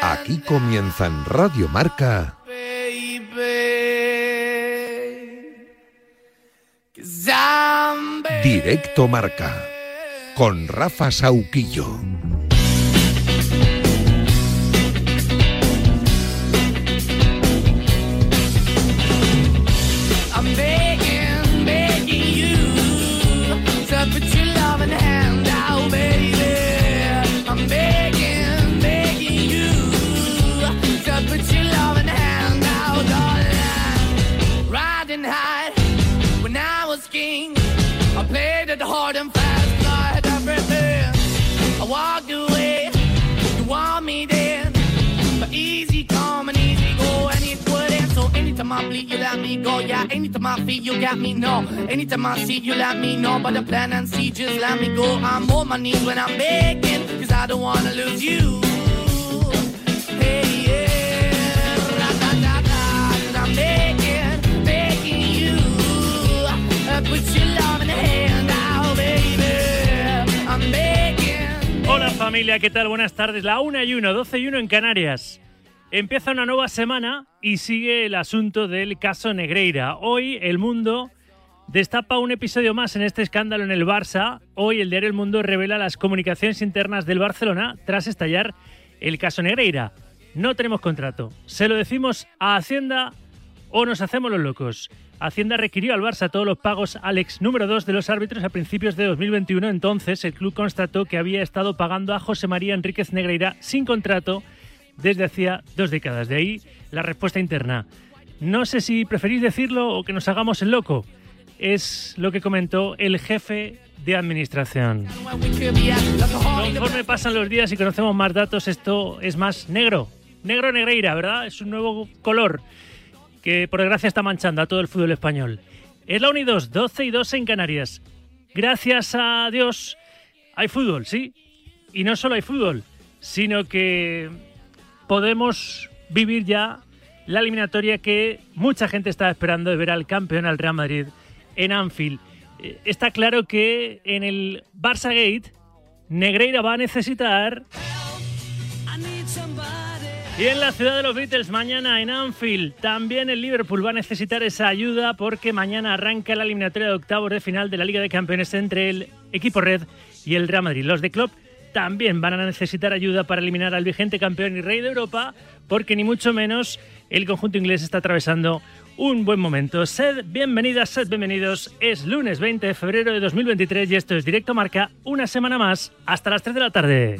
Aquí comienza en Radio Marca. Directo Marca. Con Rafa Sauquillo. Anytime I feel you got me, no. Anytime I see you let me know. But the plan and see, just let me go. I'm on my knees when I'm begging, cause I don't wanna lose you. Hey, yeah. Hola familia, ¿qué tal? Buenas tardes. La 1 y 1, 12 y 1 en Canarias. Empieza una nueva semana y sigue el asunto del caso Negreira. Hoy el mundo destapa un episodio más en este escándalo en el Barça. Hoy el diario El Mundo revela las comunicaciones internas del Barcelona tras estallar el caso Negreira. No tenemos contrato. ¿Se lo decimos a Hacienda o nos hacemos los locos? Hacienda requirió al Barça todos los pagos al ex número 2 de los árbitros a principios de 2021. Entonces, el club constató que había estado pagando a José María Enríquez Negreira sin contrato desde hacía dos décadas. De ahí la respuesta interna. No sé si preferís decirlo o que nos hagamos el loco. Es lo que comentó el jefe de administración. Conforme pasan los días y conocemos más datos, esto es más negro. Negro negreira, ¿verdad? Es un nuevo color que por desgracia está manchando a todo el fútbol español. Es la Unidos, 12 y 2 en Canarias. Gracias a Dios hay fútbol, sí. Y no solo hay fútbol, sino que podemos vivir ya la eliminatoria que mucha gente estaba esperando de ver al campeón, al Real Madrid, en Anfield. Eh, Está claro que en el Barça Gate, Negreira va a necesitar. Y en la ciudad de los Beatles, mañana en Anfield, también el Liverpool va a necesitar esa ayuda porque mañana arranca la eliminatoria de octavos de final de la Liga de Campeones entre el equipo Red y el Real Madrid. Los de Klopp también van a necesitar ayuda para eliminar al vigente campeón y rey de Europa, porque ni mucho menos el conjunto inglés está atravesando un buen momento. Sed bienvenidas, sed bienvenidos. Es lunes 20 de febrero de 2023 y esto es Directo Marca, una semana más, hasta las 3 de la tarde.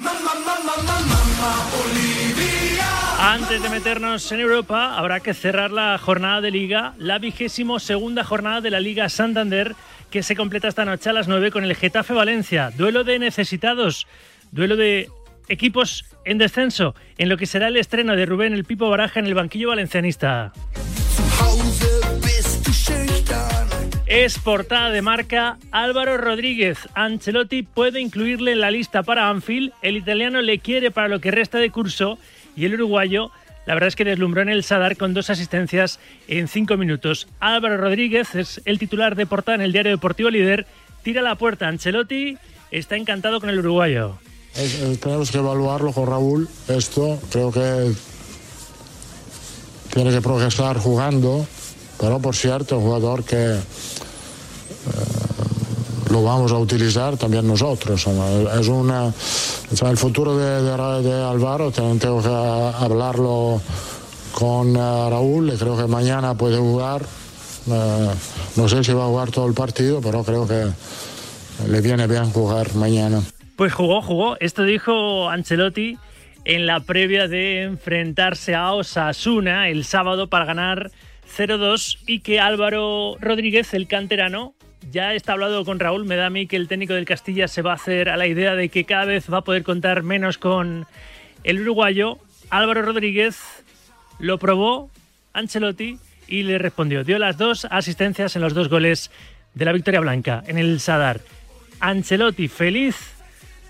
Antes de meternos en Europa, habrá que cerrar la jornada de liga, la vigésimo segunda jornada de la Liga Santander, que se completa esta noche a las 9 con el Getafe Valencia. Duelo de necesitados, duelo de equipos en descenso, en lo que será el estreno de Rubén el Pipo Baraja en el banquillo valencianista. Es portada de marca Álvaro Rodríguez. Ancelotti puede incluirle en la lista para Anfield. El italiano le quiere para lo que resta de curso y el uruguayo, la verdad es que deslumbró en el Sadar con dos asistencias en cinco minutos. Álvaro Rodríguez es el titular de portada en el diario deportivo líder. Tira la puerta. Ancelotti está encantado con el uruguayo. Eh, tenemos que evaluarlo con Raúl. Esto creo que tiene que progresar jugando, pero por cierto, un jugador que eh, lo vamos a utilizar también nosotros. ¿no? Es una, el futuro de, de de Álvaro tengo que hablarlo con eh, Raúl creo que mañana puede jugar. Eh, no sé si va a jugar todo el partido, pero creo que le viene bien jugar mañana. Pues jugó, jugó. Esto dijo Ancelotti en la previa de enfrentarse a Osasuna el sábado para ganar 0-2 y que Álvaro Rodríguez, el canterano, ya está hablado con Raúl. Me da a mí que el técnico del Castilla se va a hacer a la idea de que cada vez va a poder contar menos con el uruguayo. Álvaro Rodríguez lo probó Ancelotti y le respondió. Dio las dos asistencias en los dos goles de la victoria blanca en el Sadar. Ancelotti feliz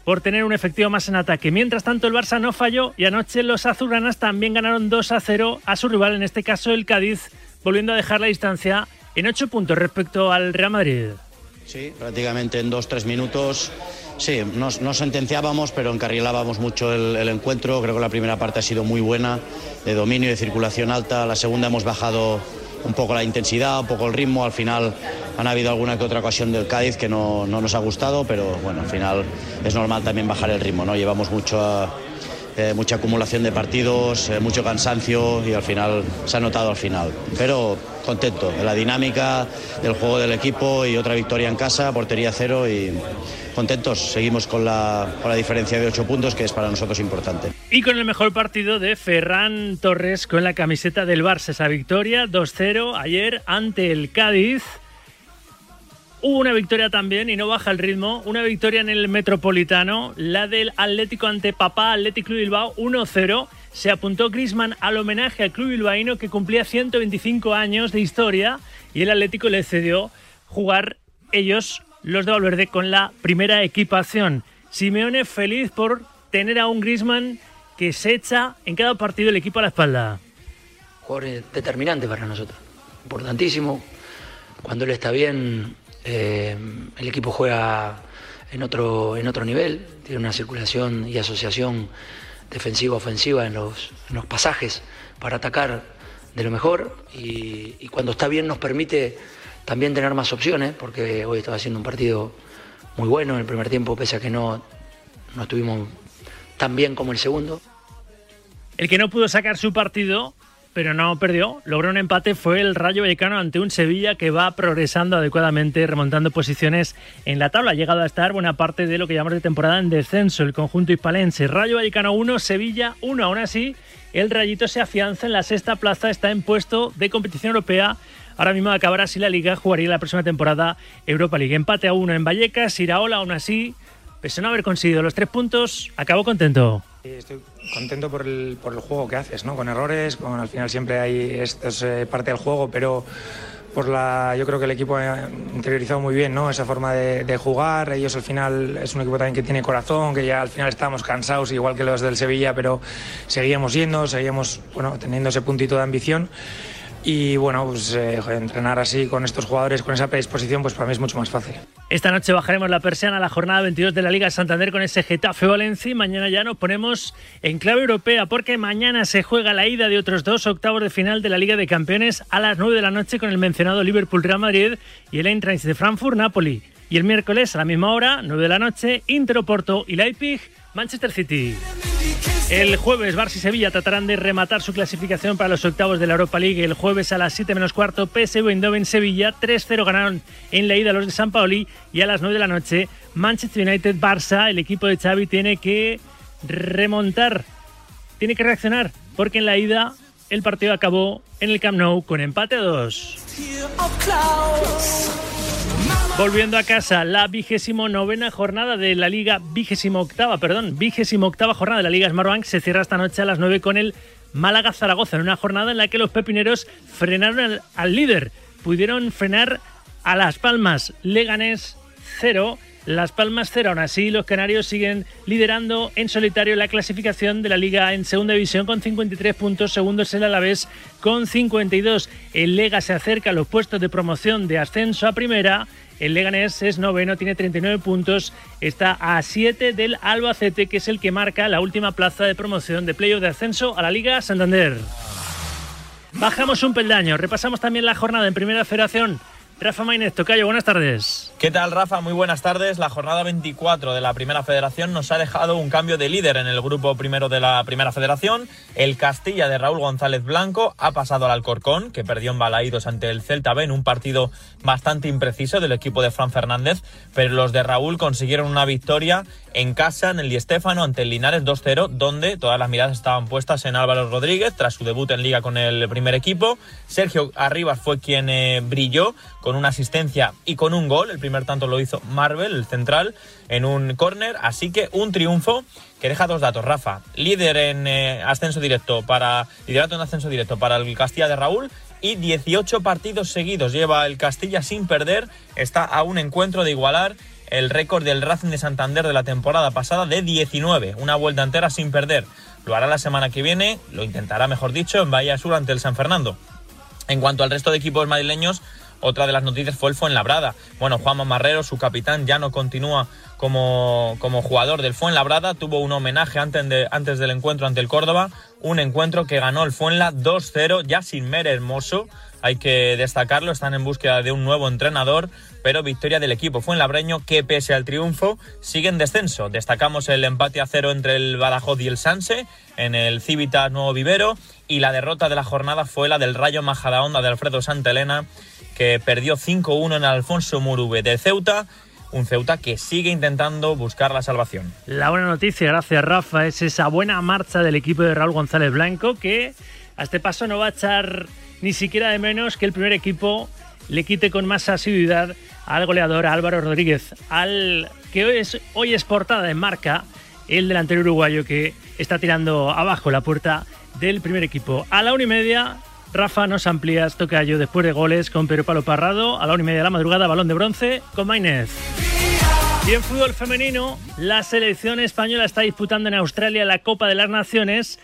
por tener un efectivo más en ataque. Mientras tanto, el Barça no falló y anoche los azulgranas también ganaron 2 a 0 a su rival, en este caso el Cádiz, volviendo a dejar la distancia en 8 puntos respecto al Real Madrid. Sí, prácticamente en dos, tres minutos Sí, nos, nos sentenciábamos, pero encarrilábamos mucho el, el encuentro. Creo que la primera parte ha sido muy buena, de dominio y de circulación alta. La segunda hemos bajado un poco la intensidad, un poco el ritmo. Al final han habido alguna que otra ocasión del Cádiz que no, no nos ha gustado, pero bueno, al final es normal también bajar el ritmo, ¿no? Llevamos mucho a- eh, mucha acumulación de partidos, eh, mucho cansancio y al final se ha notado al final. Pero contento de la dinámica del juego del equipo y otra victoria en casa, portería cero y contentos. Seguimos con la, con la diferencia de ocho puntos que es para nosotros importante. Y con el mejor partido de Ferran Torres con la camiseta del Barça. Esa victoria 2-0 ayer ante el Cádiz. Hubo una victoria también y no baja el ritmo. Una victoria en el Metropolitano, la del Atlético ante Papá Atlético Bilbao 1-0. Se apuntó Grisman al homenaje al club bilbaíno que cumplía 125 años de historia y el Atlético le cedió jugar ellos, los de Valverde, con la primera equipación. Simeone feliz por tener a un Grisman que se echa en cada partido el equipo a la espalda. jugador determinante para nosotros, importantísimo. Cuando él está bien, eh, el equipo juega en otro, en otro nivel, tiene una circulación y asociación defensiva-ofensiva en los, pasajes para atacar de lo mejor y, y cuando está bien nos permite también tener más opciones, porque hoy estaba haciendo un partido muy bueno en el primer tiempo, pese a que no, no estuvimos tan bien como el segundo. El que no pudo sacar su partido, pero no perdió, logró un empate, fue el Rayo Vallecano ante un Sevilla que va progresando adecuadamente, remontando posiciones en la tabla. Ha llegado a estar buena parte de lo que llamamos de temporada en descenso, el conjunto hispalense. Rayo Vallecano 1, Sevilla 1. Aún así, el Rayito se afianza en la sexta plaza, está en puesto de competición europea. Ahora mismo acabará así la liga, jugaría la próxima temporada Europa League. Empate a uno en Vallecas, Iraola aún así, pese a no haber conseguido los tres puntos, acabó contento. Estoy contento por el, por el juego que haces, ¿no? Con errores, con al final siempre hay esto es eh, parte del juego, pero por la, yo creo que el equipo ha interiorizado muy bien, ¿no? Esa forma de, jugar. Ellos al final es un equipo también que tiene corazón, que ya al final estábamos cansados, igual que los del Sevilla, pero seguíamos yendo, seguíamos, bueno, teniendo ese puntito de ambición. Y bueno, pues eh, entrenar así con estos jugadores, con esa predisposición, pues para mí es mucho más fácil. Esta noche bajaremos la persiana a la jornada 22 de la Liga Santander con ese Getafe Valencia y mañana ya nos ponemos en clave europea porque mañana se juega la ida de otros dos octavos de final de la Liga de Campeones a las 9 de la noche con el mencionado Liverpool Real Madrid y el Eintracht de Frankfurt Napoli. Y el miércoles a la misma hora, 9 de la noche, Inter Oporto y Leipzig Manchester City. El jueves, Barça y Sevilla tratarán de rematar su clasificación para los octavos de la Europa League. El jueves a las 7 menos cuarto, PSV Eindhoven Sevilla 3-0 ganaron en la ida los de San Paoli y a las 9 de la noche, Manchester United Barça. El equipo de Xavi tiene que remontar, tiene que reaccionar, porque en la ida el partido acabó en el Camp Nou con empate a 2. Volviendo a casa, la vigésimo novena jornada de la Liga, vigésimo octava, perdón, vigésimo octava jornada de la Liga Smartbank se cierra esta noche a las 9 con el Málaga Zaragoza, en una jornada en la que los pepineros frenaron al, líder, pudieron frenar a Las Palmas, Leganés 0, Las Palmas 0. Aún así, los canarios siguen liderando en solitario la clasificación de la liga en segunda división con 53 puntos. Segundo es el Alavés con 52. El Lega se acerca a los puestos de promoción de ascenso a primera. El Leganés es noveno, tiene 39 puntos, está a 7 del Albacete, que es el que marca la última plaza de promoción de playoff de ascenso a la Liga Santander. Bajamos un peldaño, repasamos también la jornada en Primera Federación. Rafa Maínez, Tocayo, buenas tardes. ¿Qué tal, Rafa? Muy buenas tardes. La jornada 24 de la Primera Federación nos ha dejado un cambio de líder en el grupo primero de la Primera Federación. El Castilla de Raúl González Blanco ha pasado al Alcorcón, que perdió en Balaídos ante el Celta B en un partido bastante impreciso del equipo de Fran Fernández, pero los de Raúl consiguieron una victoria en casa en el Di Stéfano ante el Linares 2-0, donde todas las miradas estaban puestas en Álvaro Rodríguez tras su debut en liga con el primer equipo. Sergio Arribas fue quien eh, brilló con una asistencia y con un gol. El primer tanto lo hizo Marvel, el central, en un córner. Así que un triunfo que deja dos datos, Rafa. Líder en eh, ascenso directo para. Liderato en ascenso directo para el Castilla de Raúl. Y 18 partidos seguidos lleva el Castilla sin perder. Está a un encuentro de igualar el récord del Racing de Santander de la temporada pasada de 19. Una vuelta entera sin perder. Lo hará la semana que viene, lo intentará, mejor dicho, en Bahía Sur ante el San Fernando. En cuanto al resto de equipos madrileños, otra de las noticias fue el Fuenlabrada. Bueno, Juan Marrero, su capitán, ya no continúa como, como jugador del Fuenlabrada. Tuvo un homenaje antes, de, antes del encuentro ante el Córdoba. Un encuentro que ganó el Fuenla 2-0, ya sin Mere Hermoso. Hay que destacarlo, están en búsqueda de un nuevo entrenador, pero victoria del equipo Fuenlabreño que pese al triunfo sigue en descenso. Destacamos el empate a cero entre el Badajoz y el Sanse en el Civitas Nuevo Vivero y la derrota de la jornada fue la del Rayo Majadahonda de Alfredo Santelena que perdió 5-1 en Alfonso Murube de Ceuta un Ceuta que sigue intentando buscar la salvación. La buena noticia, gracias Rafa, es esa buena marcha del equipo de Raúl González Blanco que a este paso no va a echar ni siquiera de menos que el primer equipo le quite con más asiduidad al goleador Álvaro Rodríguez, al que hoy es, hoy es portada en marca el delantero uruguayo que está tirando abajo la puerta del primer equipo. A la una y media, Rafa, nos amplías tocayo después de goles con Pedro Palo Parrado. A la una y media de la madrugada, balón de bronce con Maynez. Y en fútbol femenino, la selección española está disputando en Australia la Copa de las Naciones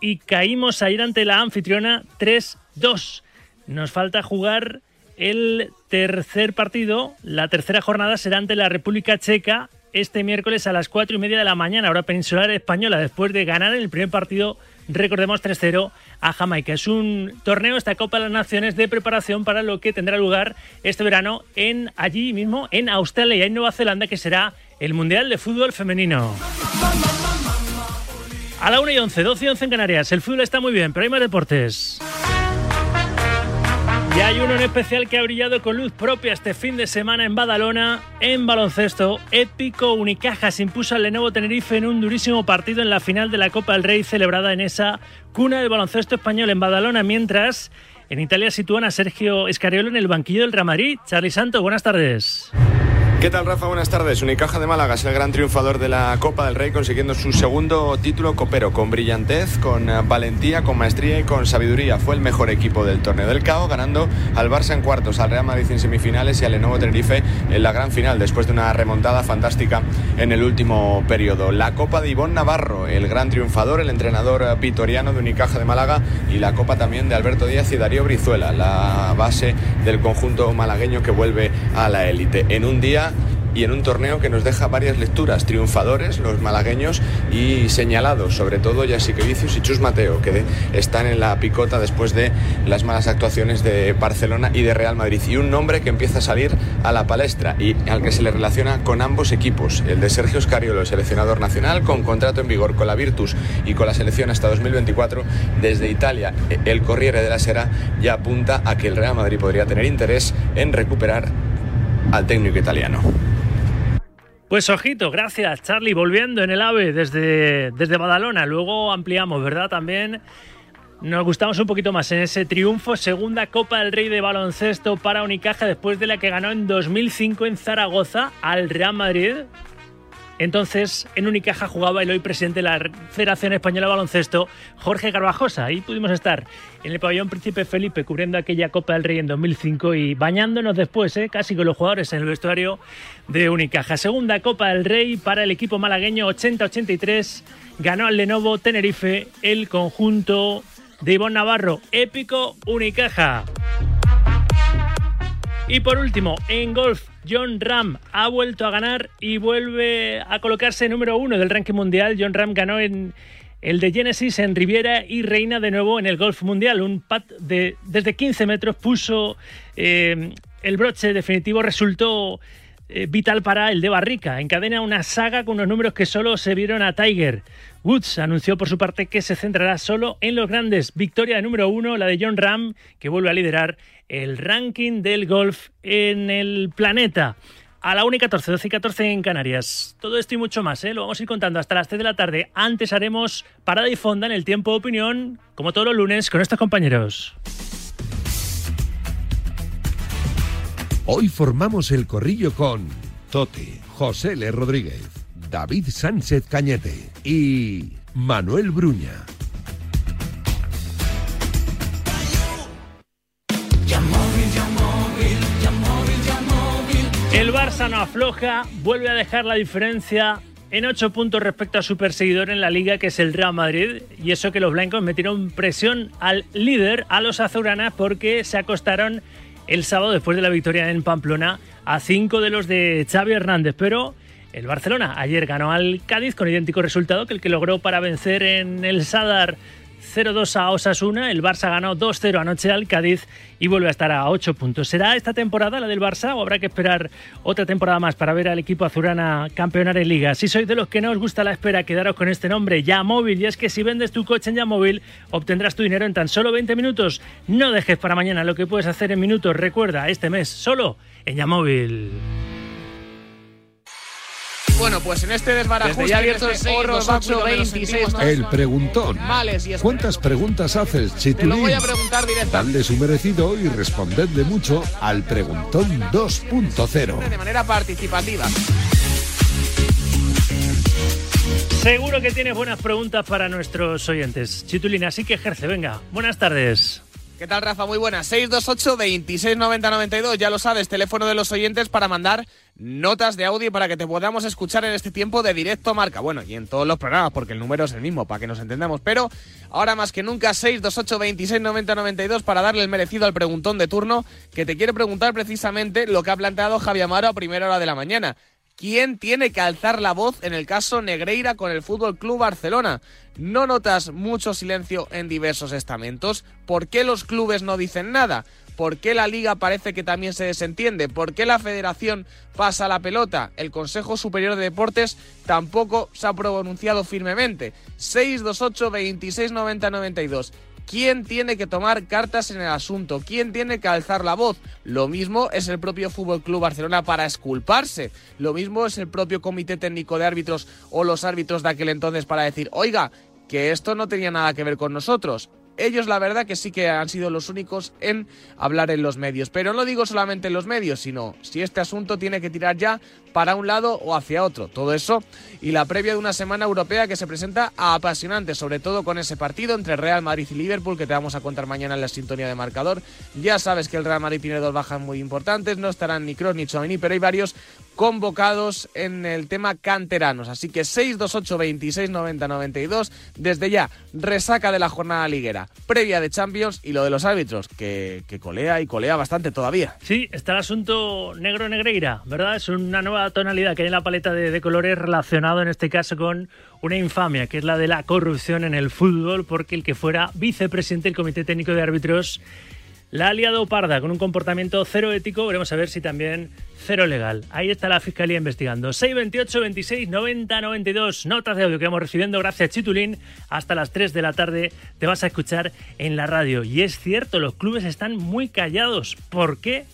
y caímos ayer ante la anfitriona 3-2. Nos falta jugar el tercer partido. La tercera jornada será ante la República Checa este miércoles a las 4 y media de la mañana, hora peninsular española, después de ganar el primer partido, recordemos 3-0 a Jamaica. Es un torneo, esta Copa de las Naciones, de preparación para lo que tendrá lugar este verano en allí mismo, en Australia y en Nueva Zelanda, que será el Mundial de Fútbol Femenino. A la 1 y 11, 12 y 11 en Canarias. El fútbol está muy bien, pero hay más deportes. Y hay uno en especial que ha brillado con luz propia este fin de semana en Badalona, en baloncesto. Épico Unicaja se impuso al Lenovo Tenerife en un durísimo partido en la final de la Copa del Rey celebrada en esa cuna de baloncesto español en Badalona, mientras en Italia sitúan a Sergio Escariolo en el banquillo del Real Madrid. Charlie Santo, buenas tardes. ¿Qué tal, Rafa? Buenas tardes. Unicaja de Málaga es el gran triunfador de la Copa del Rey, consiguiendo su segundo título copero, con brillantez, con eh, valentía, con maestría y con sabiduría. Fue el mejor equipo del torneo del CAO, ganando al Barça en cuartos, al Real Madrid en semifinales y al Lenovo Tenerife en la gran final, después de una remontada fantástica en el último periodo. La Copa de Ivón Navarro, el gran triunfador, el entrenador eh, vitoriano de Unicaja de Málaga, y la Copa también de Alberto Díaz y Darío Brizuela, la base del conjunto malagueño que vuelve a la élite. En un día y en un torneo que nos deja varias lecturas, triunfadores los malagueños y señalados, sobre todo Vicius y Chus Mateo, que están en la picota después de las malas actuaciones de Barcelona y de Real Madrid. Y un nombre que empieza a salir a la palestra y al que se le relaciona con ambos equipos, el de Sergio Scariolo, el seleccionador nacional, con contrato en vigor con la Virtus y con la selección hasta 2024 desde Italia. El Corriere de la Sera ya apunta a que el Real Madrid podría tener interés en recuperar al técnico italiano. Pues ojito, gracias Charlie, volviendo en el AVE desde, desde Badalona, luego ampliamos, ¿verdad? También nos gustamos un poquito más en ese triunfo, segunda Copa del Rey de baloncesto para Unicaja después de la que ganó en 2005 en Zaragoza al Real Madrid, entonces, en Unicaja jugaba el hoy presidente de la Federación Española de Baloncesto, Jorge Garbajosa. Ahí pudimos estar en el pabellón Príncipe Felipe cubriendo aquella Copa del Rey en 2005 y bañándonos después, ¿eh? casi con los jugadores en el vestuario de Unicaja. Segunda Copa del Rey para el equipo malagueño 80-83. Ganó al Lenovo Tenerife el conjunto de Ivonne Navarro. Épico Unicaja. Y por último, en golf, John Ram ha vuelto a ganar y vuelve a colocarse número uno del ranking mundial. John Ram ganó en el de Genesis en Riviera y reina de nuevo en el golf mundial. Un pat de desde 15 metros puso eh, el broche definitivo, resultó eh, vital para el de Barrica. Encadena una saga con unos números que solo se vieron a Tiger. Woods anunció por su parte que se centrará solo en los grandes. Victoria número uno, la de John Ram, que vuelve a liderar el ranking del golf en el planeta. A la 1 y 14, 12 y 14 en Canarias. Todo esto y mucho más, ¿eh? lo vamos a ir contando hasta las 3 de la tarde. Antes haremos parada y fonda en el tiempo de opinión, como todos los lunes, con estos compañeros. Hoy formamos el corrillo con Tote, José L. Rodríguez, David Sánchez Cañete y Manuel Bruña. El Barça no afloja, vuelve a dejar la diferencia en 8 puntos respecto a su perseguidor en la liga, que es el Real Madrid. Y eso que los blancos metieron presión al líder, a los azuranas, porque se acostaron el sábado después de la victoria en Pamplona a cinco de los de Xavi Hernández, pero el Barcelona ayer ganó al Cádiz con idéntico resultado que el que logró para vencer en el Sadar 0-2 a Osasuna. El Barça ganó 2-0 anoche al Cádiz y vuelve a estar a 8 puntos. ¿Será esta temporada la del Barça o habrá que esperar otra temporada más para ver al equipo azurana campeonar en Liga? Si sois de los que no os gusta la espera, quedaros con este nombre, Ya Móvil. Y es que si vendes tu coche en Ya Móvil, obtendrás tu dinero en tan solo 20 minutos. No dejes para mañana lo que puedes hacer en minutos. Recuerda, este mes solo en Ya Móvil. Bueno, pues en este desbarajuste ya abierto el 6, horror 28, báculo que nos 26, sentimos todos El preguntón. males y ¿Cuántas preguntas haces, Te lo Chitulín? voy a preguntar directamente Dadle su merecido y respondedle mucho al preguntón 2.0. de manera participativa. Seguro que tienes buenas preguntas para nuestros oyentes. Chitulín, así que ejerce, venga. Buenas tardes. ¿Qué tal, Rafa? Muy buenas. 628 26 90 92. Ya lo sabes, teléfono de los oyentes para mandar notas de audio para que te podamos escuchar en este tiempo de directo marca. Bueno, y en todos los programas, porque el número es el mismo, para que nos entendamos. Pero ahora más que nunca, 628 26 90 92 para darle el merecido al preguntón de turno que te quiere preguntar precisamente lo que ha planteado Javi Amaro a primera hora de la mañana. ¿Quién tiene que alzar la voz en el caso Negreira con el Fútbol Club Barcelona? ¿No notas mucho silencio en diversos estamentos? ¿Por qué los clubes no dicen nada? ¿Por qué la liga parece que también se desentiende? ¿Por qué la federación pasa la pelota? El Consejo Superior de Deportes tampoco se ha pronunciado firmemente. 628 26 90 92. ¿Quién tiene que tomar cartas en el asunto? ¿Quién tiene que alzar la voz? Lo mismo es el propio Fútbol Club Barcelona para esculparse. Lo mismo es el propio Comité Técnico de Árbitros o los árbitros de aquel entonces para decir, oiga, que esto no tenía nada que ver con nosotros. Ellos la verdad que sí que han sido los únicos en hablar en los medios. Pero no digo solamente en los medios, sino si este asunto tiene que tirar ya para un lado o hacia otro. Todo eso y la previa de una semana europea que se presenta apasionante, sobre todo con ese partido entre Real Madrid y Liverpool que te vamos a contar mañana en la sintonía de marcador. Ya sabes que el Real Madrid tiene dos bajas muy importantes, no estarán ni Kroos ni Chouameni, pero hay varios convocados en el tema canteranos. Así que 628 26 90 92 desde ya resaca de la jornada liguera, previa de Champions y lo de los árbitros que, colea y colea bastante todavía. Sí, está el asunto negro-negreira, ¿verdad? Es una nueva tonalidad que hay en la paleta de, de colores relacionado en este caso con una infamia, que es la de la corrupción en el fútbol, porque el que fuera vicepresidente del Comité Técnico de Árbitros la ha liado parda con un comportamiento cero ético, veremos a ver si también cero legal. Ahí está la Fiscalía investigando. 628 26 90 92, notas de audio que vamos recibiendo gracias Chitulín. Hasta las 3 de la tarde te vas a escuchar en la radio. Y es cierto, los clubes están muy callados. ¿Por qué?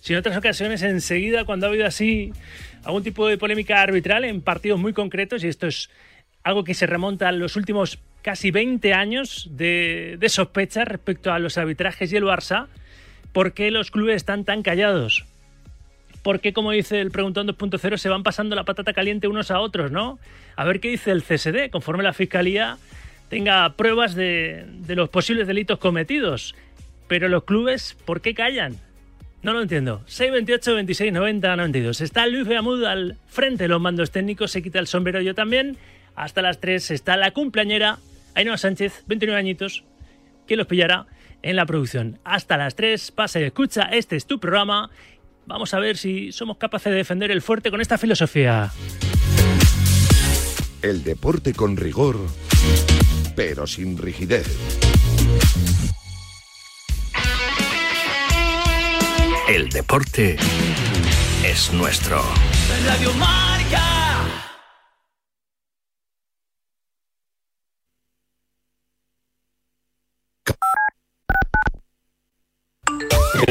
Si en otras ocasiones enseguida cuando ha habido así algún tipo de polémica arbitral en partidos muy concretos, y esto es algo que se remonta a los últimos casi 20 años de, de sospecha respecto a los arbitrajes y el Barça, ¿por qué los clubes están tan callados? ¿Por qué, como dice el Preguntón 2.0, se van pasando la patata caliente unos a otros, no? A ver qué dice el CSD, conforme la Fiscalía tenga pruebas de, de los posibles delitos cometidos. Pero los clubes, ¿por qué callan? No lo entiendo. 628 26 90 92. Está Luis Beamud al frente de los mandos técnicos, se quita el sombrero yo también. Hasta las 3 está la cumpleañera Ainhoa Sánchez, 29 añitos, que los pillará en la producción. Hasta las 3, pasa y escucha, este es tu programa. Vamos a ver si somos capaces de defender el fuerte con esta filosofía. El deporte con rigor, pero sin rigidez. El deporte es nuestro. Radio.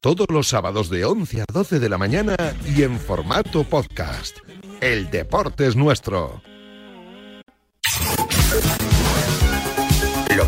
Todos los sábados de 11 a 12 de la mañana y en formato podcast. El deporte es nuestro.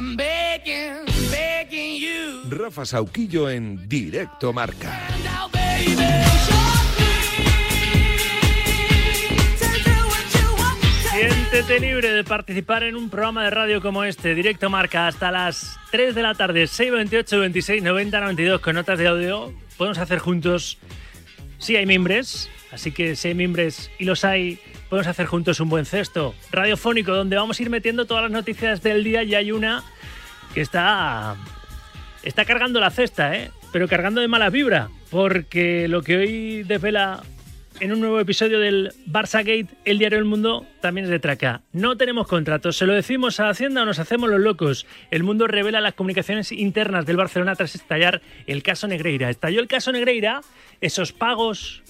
I'm begging, begging you. Rafa Sauquillo en Directo Marca. Siéntete libre de participar en un programa de radio como este, Directo Marca, hasta las 3 de la tarde, 628 26 90 92, con notas de audio. Podemos hacer juntos, si hay mimbres, así que si hay mimbres y los hay, podemos hacer juntos un buen cesto radiofónico donde vamos a ir metiendo todas las noticias del día y hay una que está está cargando la cesta, ¿eh? pero cargando de mala vibra, porque lo que hoy desvela en un nuevo episodio del Barça Gate, el diario El Mundo, también es de traca. No tenemos contratos, se lo decimos a Hacienda o nos hacemos los locos. El Mundo revela las comunicaciones internas del Barcelona tras estallar el caso Negreira. Estalló el caso Negreira, esos pagos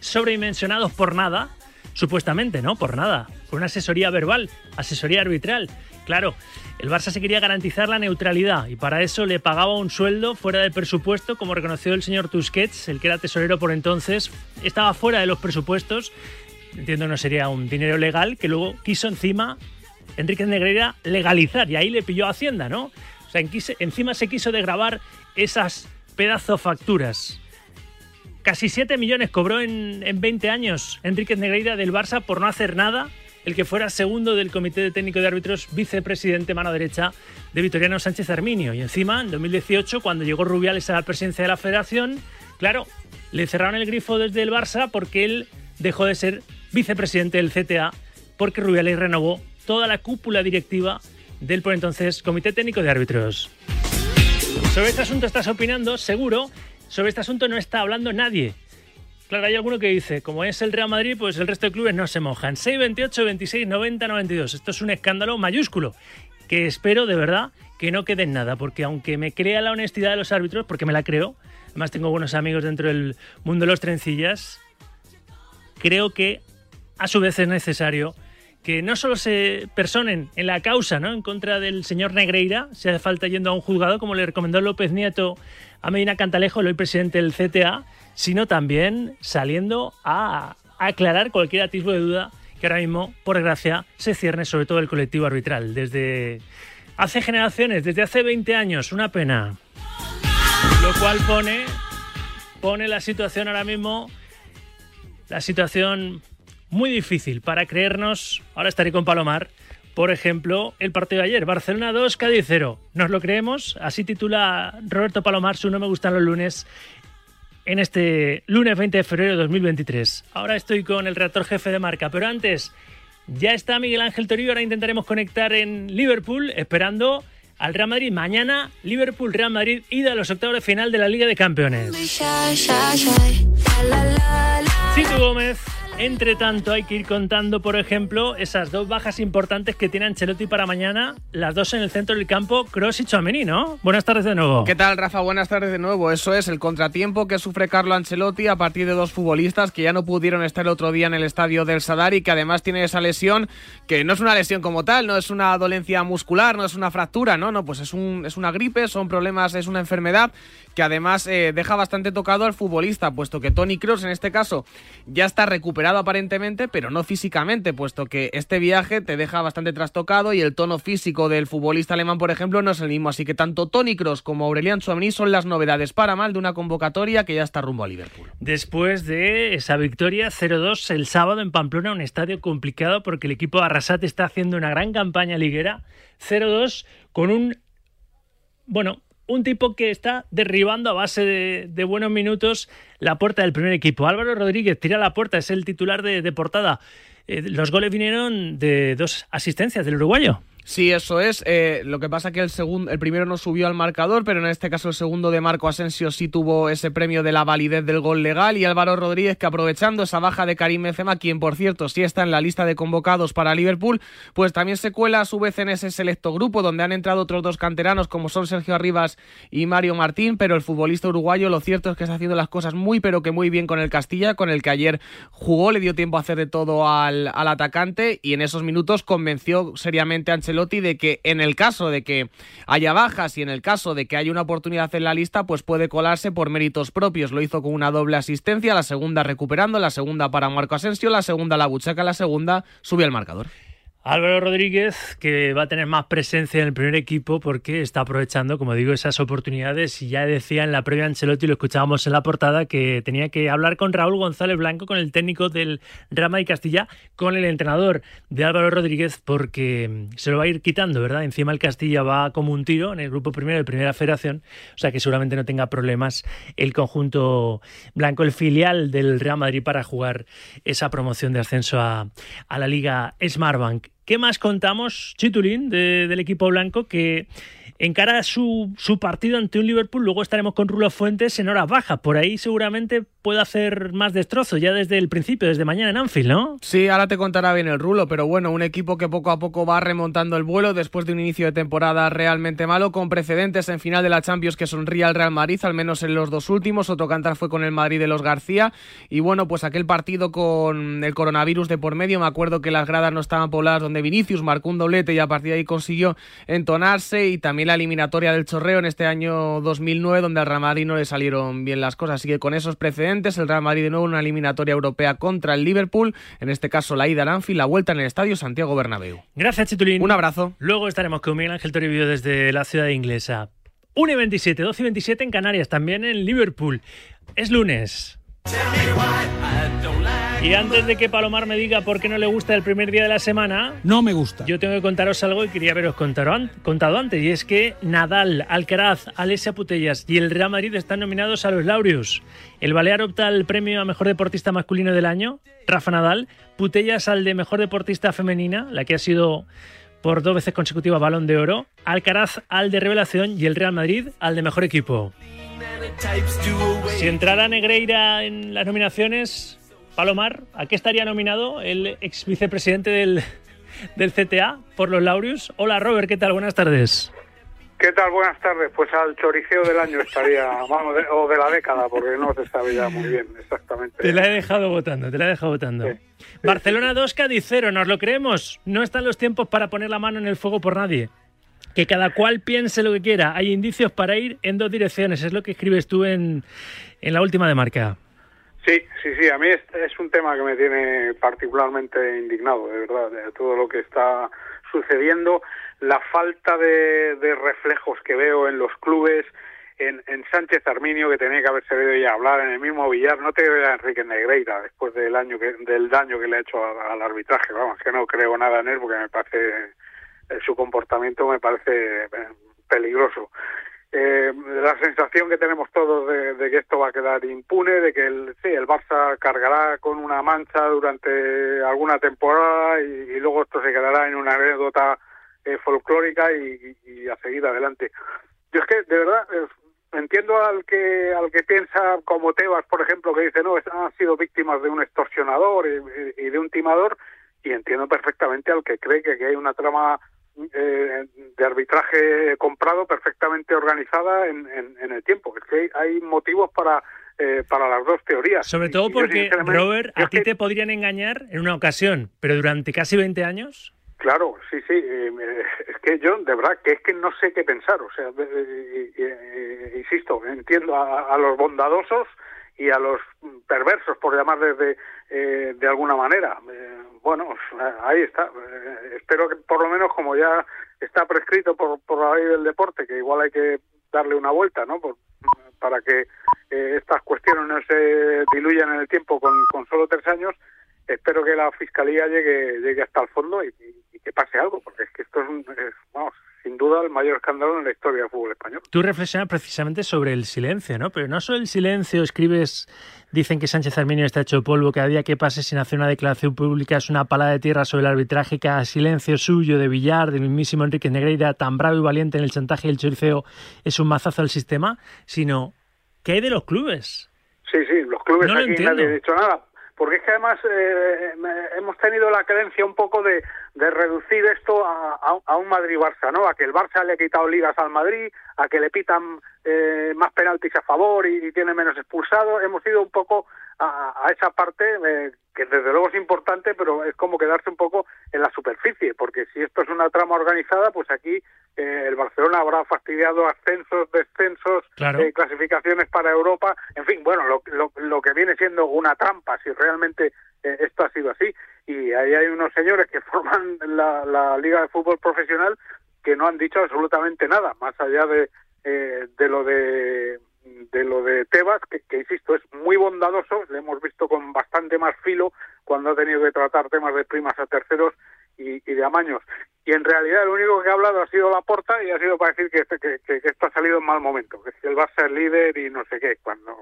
sobredimensionados por nada, supuestamente, ¿no? Por nada, por una asesoría verbal, asesoría arbitral. Claro, el Barça se quería garantizar la neutralidad y para eso le pagaba un sueldo fuera del presupuesto, como reconoció el señor Tusquets, el que era tesorero por entonces, estaba fuera de los presupuestos. Entiendo no sería un dinero legal que luego quiso encima Enrique Negreira legalizar y ahí le pilló Hacienda, ¿no? O sea, encima se quiso degravar esas pedazo facturas. Casi 7 millones cobró en, en 20 años Enrique Negreira del Barça por no hacer nada el que fuera segundo del Comité de Técnico de Árbitros, vicepresidente mano derecha de Vitoriano Sánchez Arminio. Y encima, en 2018, cuando llegó Rubiales a la presidencia de la federación, claro, le cerraron el grifo desde el Barça porque él dejó de ser vicepresidente del CTA porque Rubiales renovó toda la cúpula directiva del por entonces Comité Técnico de Árbitros. Sobre este asunto estás opinando, seguro. Sobre este asunto no está hablando nadie. Claro, hay alguno que dice, como es el Real Madrid, pues el resto de clubes no se mojan. 6, 28, 26, 90, 92. Esto es un escándalo mayúsculo que espero de verdad que no quede en nada, porque aunque me crea la honestidad de los árbitros, porque me la creo, además tengo buenos amigos dentro del mundo de los trencillas, creo que a su vez es necesario que no solo se personen en la causa ¿no? en contra del señor Negreira, si hace falta yendo a un juzgado, como le recomendó López Nieto a Medina Cantalejo, el hoy presidente del CTA, sino también saliendo a aclarar cualquier atisbo de duda que ahora mismo, por desgracia, se cierne sobre todo el colectivo arbitral. Desde hace generaciones, desde hace 20 años, una pena. Lo cual pone, pone la situación ahora mismo, la situación muy difícil para creernos. Ahora estaré con Palomar. Por ejemplo, el partido de ayer, Barcelona 2, Cádiz 0. ¿Nos lo creemos? Así titula Roberto Palomar su No me gustan los lunes en este lunes 20 de febrero de 2023. Ahora estoy con el redactor jefe de marca, pero antes ya está Miguel Ángel Torillo, ahora intentaremos conectar en Liverpool, esperando al Real Madrid. Mañana, Liverpool, Real Madrid, ida a los octavos de final de la Liga de Campeones. Situ Gómez. Entre tanto, hay que ir contando, por ejemplo, esas dos bajas importantes que tiene Ancelotti para mañana, las dos en el centro del campo, Cross y Chouameni, ¿no? Buenas tardes de nuevo. ¿Qué tal, Rafa? Buenas tardes de nuevo. Eso es el contratiempo que sufre Carlo Ancelotti a partir de dos futbolistas que ya no pudieron estar el otro día en el estadio del Sadar y que además tiene esa lesión que no es una lesión como tal, no es una dolencia muscular, no es una fractura, no, no, pues es, un, es una gripe, son problemas, es una enfermedad que además eh, deja bastante tocado al futbolista, puesto que Tony Cross en este caso ya está recuperado aparentemente, pero no físicamente, puesto que este viaje te deja bastante trastocado y el tono físico del futbolista alemán, por ejemplo, no es el mismo. Así que tanto Tony Cross como Aurelian Chouameni son las novedades para mal de una convocatoria que ya está rumbo a Liverpool. Después de esa victoria 0-2 el sábado en Pamplona, un estadio complicado porque el equipo Arrasate está haciendo una gran campaña liguera. 0-2 con un bueno, un tipo que está derribando a base de, buenos minutos la puerta del primer equipo. Álvaro Rodríguez tira la puerta, es el titular de, portada. Eh, los goles vinieron de dos asistencias del uruguayo. Sí, eso es. Eh, lo que pasa que el segundo, el primero no subió al marcador, pero en este caso el segundo de Marco Asensio sí tuvo ese premio de la validez del gol legal y Álvaro Rodríguez que aprovechando esa baja de Karim Benzema, quien por cierto sí está en la lista de convocados para Liverpool, pues también se cuela a su vez en ese selecto grupo donde han entrado otros dos canteranos como son Sergio Arribas y Mario Martín, pero el futbolista uruguayo lo cierto es que está haciendo las cosas muy pero que muy bien con el Castilla, con el que ayer jugó, le dio tiempo a hacer de todo al, al atacante y en esos minutos convenció seriamente a Ancelotti de que en el caso de que haya bajas y en el caso de que haya una oportunidad en la lista, pues puede colarse por méritos propios. Lo hizo con una doble asistencia, la segunda recuperando, la segunda para Marco Asensio, la segunda la Buchaca, la segunda subió al marcador. Álvaro Rodríguez, que va a tener más presencia en el primer equipo porque está aprovechando, como digo, esas oportunidades. Y ya decía en la previa Ancelotti, lo escuchábamos en la portada, que tenía que hablar con Raúl González Blanco, con el técnico del Rama y Castilla, con el entrenador de Álvaro Rodríguez, porque se lo va a ir quitando, ¿verdad? Encima el Castilla va como un tiro en el grupo primero de Primera Federación, o sea que seguramente no tenga problemas el conjunto blanco, el filial del Real Madrid, para jugar esa promoción de ascenso a, a la Liga Smartbank. ¿Qué más contamos, Chitulín, del equipo blanco que encara su, su partido ante un Liverpool. Luego estaremos con Rulo Fuentes en horas bajas. Por ahí seguramente puede hacer más destrozos ya desde el principio, desde mañana en Anfield, ¿no? Sí, ahora te contará bien el Rulo, pero bueno, un equipo que poco a poco va remontando el vuelo después de un inicio de temporada realmente malo, con precedentes en final de la Champions que sonría al Real Madrid, al menos en los dos últimos. Otro cantar fue con el Madrid de los García. Y bueno, pues aquel partido con el coronavirus de por medio, me acuerdo que las gradas no estaban pobladas, donde Vinicius marcó un doblete y a partir de ahí consiguió entonarse y también la eliminatoria del Chorreo en este año 2009, donde al Real Madrid no le salieron bien las cosas. Así que con esos precedentes, el Real Madrid de nuevo una eliminatoria europea contra el Liverpool, en este caso la ida al Anfield, la vuelta en el Estadio Santiago Bernabéu. Gracias, Chitulín. Un abrazo. Luego estaremos con Miguel Ángel Toribio desde la ciudad inglesa. 1 y 27, 12 y 27 en Canarias, también en Liverpool. Es lunes. Y antes de que Palomar me diga por qué no le gusta el primer día de la semana, no me gusta. Yo tengo que contaros algo y quería haberos contado antes, y es que Nadal, Alcaraz, Alessia Putellas y el Real Madrid están nominados a los Laureus. El Balear opta al premio a mejor deportista masculino del año, Rafa Nadal, Putellas al de mejor deportista femenina, la que ha sido por dos veces consecutivas balón de oro, Alcaraz al de revelación y el Real Madrid al de mejor equipo. Si entrara Negreira en las nominaciones, Palomar, ¿a qué estaría nominado el ex vicepresidente del, del CTA por los Laureus? Hola Robert, ¿qué tal? Buenas tardes. ¿Qué tal? Buenas tardes. Pues al choriceo del año estaría, vamos, o de la década, porque no se sabe ya muy bien exactamente. Te la he dejado votando, te la he dejado votando. Barcelona 2, Cádiz 0, ¿nos lo creemos? No están los tiempos para poner la mano en el fuego por nadie. Que cada cual piense lo que quiera. Hay indicios para ir en dos direcciones, es lo que escribes tú en, en la última de marca. Sí, sí, sí, a mí es, es, un tema que me tiene particularmente indignado, de verdad, de todo lo que está sucediendo, la falta de, de reflejos que veo en los clubes, en, en, Sánchez Arminio, que tenía que haberse oído ya hablar, en el mismo Villar, no te veo a Enrique Negreira, después del, año que, del daño que le ha hecho al arbitraje, vamos, que no creo nada en él, porque me parece, su comportamiento me parece eh, peligroso eh, la sensación que tenemos todos de, que esto va a quedar impune, de que el, sí, el Barça cargará con una mancha durante alguna temporada y, luego esto se quedará en una anécdota eh, folclórica y, a seguir adelante. Yo es que, de verdad, eh, entiendo al que al que piensa como Tebas, por ejemplo, que dice, no, han sido víctimas de un extorsionador y, de un timador, y entiendo perfectamente al que cree que aquí hay una trama eh, de arbitraje comprado perfectamente organizada en, en, el tiempo. Es que hay, motivos para eh, para las dos teorías. Sobre todo porque, Robert, a ti te podrían engañar en una ocasión, pero durante casi 20 años. Claro, sí, sí. Eh, es que yo, de verdad, que es que no sé qué pensar. O sea, insisto, entiendo a, los bondadosos y a los perversos, por llamarles de, eh, de alguna manera. Eh, bueno, ahí está. Eh, espero que por lo menos como ya está prescrito por, por la ley del deporte, que igual hay que darle una vuelta, ¿no? Por, para que eh, estas cuestiones no se diluyan en el tiempo con, con solo tres años, espero que la fiscalía llegue llegue hasta el fondo y, que pase algo, porque es que esto es, un- vamos, duda el mayor escándalo en la historia del fútbol español. Tú reflexionas precisamente sobre el silencio, ¿no? Pero no solo el silencio, escribes, dicen que Sánchez Arminio está hecho polvo, cada día que pase sin hacer una declaración pública es una palada de tierra sobre el arbitraje, cada silencio suyo de Villar, del mismísimo Enrique Negreira, tan bravo y valiente en el chantaje y el choriceo, es un mazazo al sistema, sino, ¿qué hay de los clubes? Sí, sí, los clubes No lo aquí nadie ha dicho nada. Porque es que además eh, hemos tenido la creencia un poco de, de reducir esto a, un Madrid-Barça, ¿no? A que el Barça le ha quitado ligas al Madrid, a que le pitan eh, más penaltis a favor y, y tiene menos expulsados. Hemos ido un poco a, a esa parte eh, que desde luego es importante, pero es como quedarse un poco en la superficie, porque si esto es una trama organizada, pues aquí eh, el Barcelona habrá fastidiado ascensos, descensos, Claro. eh, clasificaciones para Europa, en fin, bueno, lo, lo, lo que viene siendo una trampa, si realmente eh, esto ha sido así. Y ahí hay unos señores que forman la, la Liga de Fútbol Profesional que no han dicho absolutamente nada, más allá de, eh, de lo de de lo de Tebas, que, que insisto, es muy bondadoso, le hemos visto con bastante más filo cuando ha tenido que tratar temas de primas a terceros y, de amaños. Y en realidad lo único que ha hablado ha sido la porta y ha sido para decir que, este- que, que- que esto ha salido en mal momento, que si el Barça es líder y no sé qué, cuando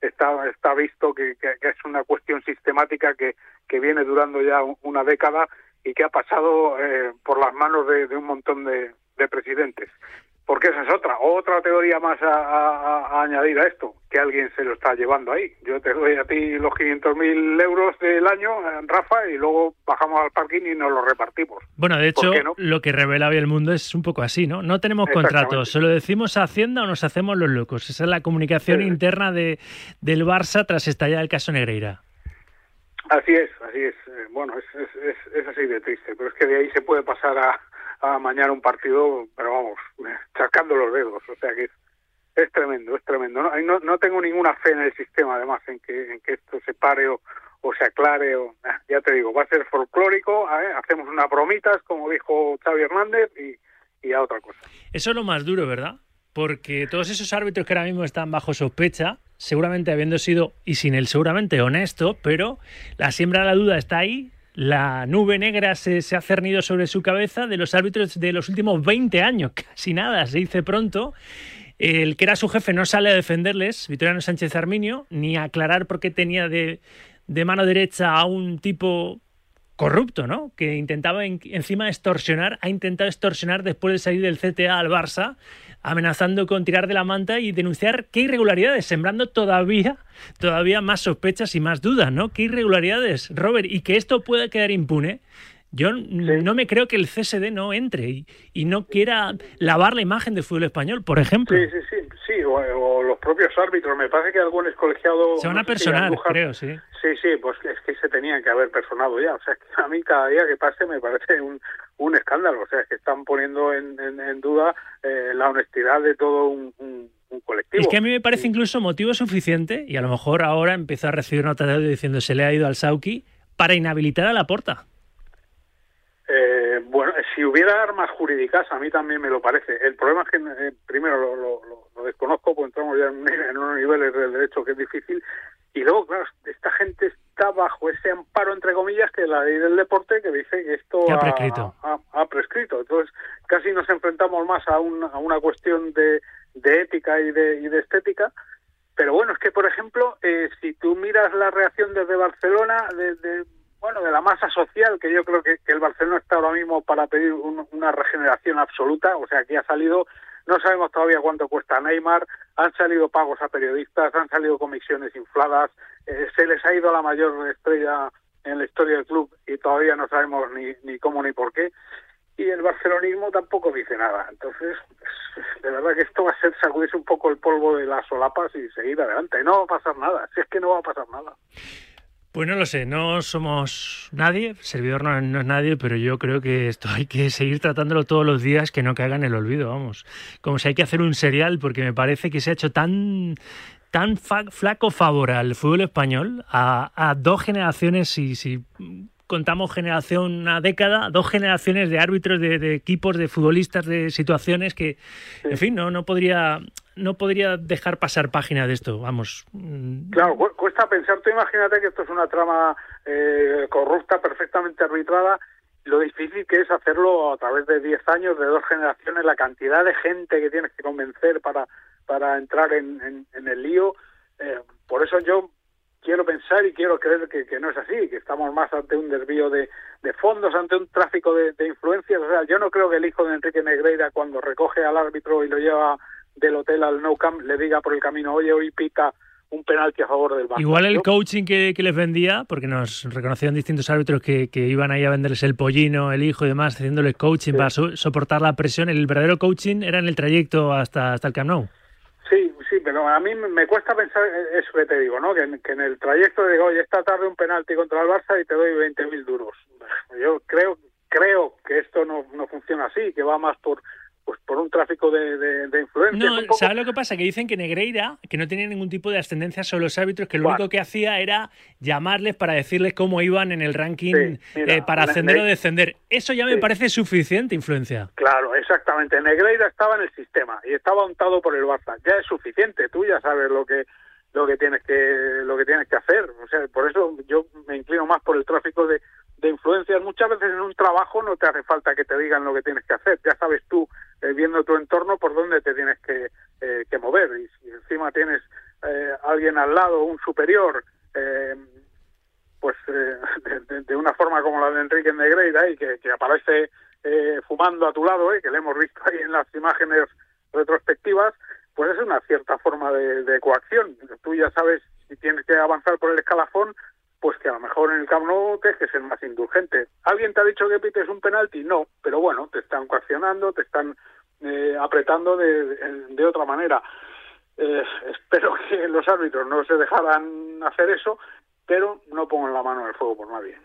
está, está visto que, es una cuestión sistemática que, que viene durando ya un- una década y que ha pasado eh, por las manos de, un montón de presidentes. Porque esa es otra, otra teoría más a, a- a añadir a esto, que alguien se lo está llevando ahí. Yo te doy a ti los 500.000 euros del año, eh, Rafa, y luego bajamos al parking y nos los repartimos. Bueno, de ¿Por hecho, no? lo que revela hoy el mundo es un poco así, ¿no? No tenemos contratos, se lo decimos a Hacienda o nos hacemos los locos. Esa es la comunicación Sí. interna de, del Barça tras estallar el caso Negreira. Así es, así es. Eh, Bueno, es, es, es, es así de triste, pero es que de ahí se puede pasar a, a mañana un partido, pero vamos, chascando los dedos. O sea que es, es tremendo, es tremendo. No, no, no tengo ninguna fe en el sistema, además, en que, en que esto se pare o, o se aclare. O, ah, ya te digo, va a ser folclórico, ¿eh? hacemos unas bromitas, como dijo Xavi Hernández, y, y a otra cosa. Eso es lo más duro, ¿verdad? Porque todos esos árbitros que ahora mismo están bajo sospecha, seguramente habiendo sido, y sin él seguramente honesto, pero la siembra de la duda está ahí, la nube negra se, ha cernido sobre su cabeza de los árbitros de los últimos 20 años, casi nada, se dice pronto. El que era su jefe no sale a defenderles, Vitoriano Sánchez Arminio, ni a aclarar por qué tenía de mano derecha a un tipo corrupto, ¿no? Que intentaba en- encima extorsionar, ha intentado extorsionar después de salir del CTA al Barça, amenazando con tirar de la manta y denunciar qué irregularidades, sembrando todavía, todavía más sospechas y más dudas, ¿no? ¿Qué irregularidades, Robert? Y que esto pueda quedar impune. Yo no me creo que el CSD no entre y, y no quiera lavar la imagen del fútbol español, por ejemplo. Sí, sí, sí, sí o, o los propios árbitros. Me parece que algún colegiado... Se van a no sé si personar, Andújar- creo, sí. Sí, sí, pues es que se tenían que haber personado ya. O sea, es que a mí cada día que pase me parece un, un escándalo. O sea, es que están poniendo en, en- en duda eh, la honestidad de todo un, un- un colectivo. Es que a mí me parece incluso motivo suficiente, y a lo mejor ahora empiezo a recibir notas de audio diciendo se le ha ido al Sauki, para inhabilitar a la porta. Eh, bueno, si hubiera armas jurídicas, a mí también me lo parece. El problema es que, eh, primero, lo, lo- lo- desconozco, pues entramos ya en, en unos niveles del derecho que es difícil. Y luego, claro, esta gente está bajo ese amparo, entre comillas, que es la ley del deporte, que dice que esto ha prescrito. ha- ha prescrito. Entonces, casi nos enfrentamos más a, un- a una cuestión de, de ética y de, y de estética. Pero bueno, es que, por ejemplo, eh, si tú miras la reacción desde Barcelona, desde bueno, de la masa social, que yo creo que, que el Barcelona está ahora mismo para pedir un- una regeneración absoluta, o sea, que ha salido, no sabemos todavía cuánto cuesta Neymar, han salido pagos a periodistas, han salido comisiones infladas, eh, se les ha ido la mayor estrella en la historia del club y todavía no sabemos ni, ni cómo ni por qué. Y el barcelonismo tampoco dice nada. Entonces, pues, de verdad que esto va a ser sacudirse un poco el polvo de las solapas y seguir adelante. No va a pasar nada, si es que no va a pasar nada. Pues no lo sé, no somos nadie, servidor no, es nadie, pero yo creo que esto hay que seguir tratándolo todos los días, que no caiga en el olvido, vamos. Como si hay que hacer un serial, porque me parece que se ha hecho tan tan flaco favor al fútbol español, a, a dos generaciones, si, si contamos generación, una década, dos generaciones de árbitros, de, equipos, de futbolistas, de situaciones que, en fin, no, no podría no podría dejar pasar página de esto, vamos. mm, Claro, cu- cuesta pensar, tú imagínate que esto es una trama eh, corrupta, perfectamente arbitrada, lo difícil que es hacerlo a través de 10 años, de dos generaciones, la cantidad de gente que tienes que convencer para, para entrar en, en- en el lío. Eh, por eso yo quiero pensar y quiero creer que, que no es así, que estamos más ante un desvío de, de fondos, ante un tráfico de, de influencias. O sea, yo no creo que el hijo de Enrique Negreira, cuando recoge al árbitro y lo lleva del hotel al No Camp, le diga por el camino, oye, hoy pita un penalti a favor del Barça. Igual el Yo- coaching que, que les vendía, porque nos reconocieron distintos árbitros que, que iban ahí a venderles el pollino, el hijo y demás, haciéndoles coaching para so- soportar la presión. El verdadero coaching era en el trayecto hasta, hasta el Camp Nou. Sí, pero a mí me- me cuesta pensar eso que te digo, ¿no? Que en, que en el trayecto digo, oye, esta tarde un penalti contra el Barça y te doy 20.000 duros. Yo creo creo que esto no, no funciona así, que va más por pues por un tráfico de, de, de influencias. No, poco- ¿sabes lo que pasa? Que dicen que Negreira, que no tenía ningún tipo de ascendencia sobre los árbitros, que lo único que hacía era llamarles para decirles cómo iban en el ranking Sí, mira, eh, para ascender o descender. Eso ya me Sí. parece suficiente influencia. Claro, exactamente. Negreira estaba en el sistema y estaba untado por el Barça. Ya es suficiente. Tú ya sabes lo que lo que tienes que lo que tienes que hacer. O sea, por eso yo me inclino más por el tráfico de, de influencias. Muchas veces en un trabajo no te hace falta que te digan lo que tienes que hacer. Ya sabes tú, eh, viendo tu entorno, por dónde te tienes que, eh, que mover. Y si encima tienes eh, alguien al lado, un superior, eh, pues eh, de, de- una forma como la de Enrique Negreira y que, que aparece eh, fumando a tu lado, que le hemos visto ahí en las imágenes retrospectivas, pues es una cierta forma de, de coacción. Tú ya sabes si tienes que avanzar por el escalafón, pues que a lo mejor en el Camp Nou tienes que ser más indulgente. ¿Alguien te ha dicho que pites un penalti? No, pero bueno, te están coaccionando, te están eh, apretando de, de- de otra manera. Eh, espero que los árbitros no se dejaran hacer eso, pero no pongan la mano en el fuego por nadie.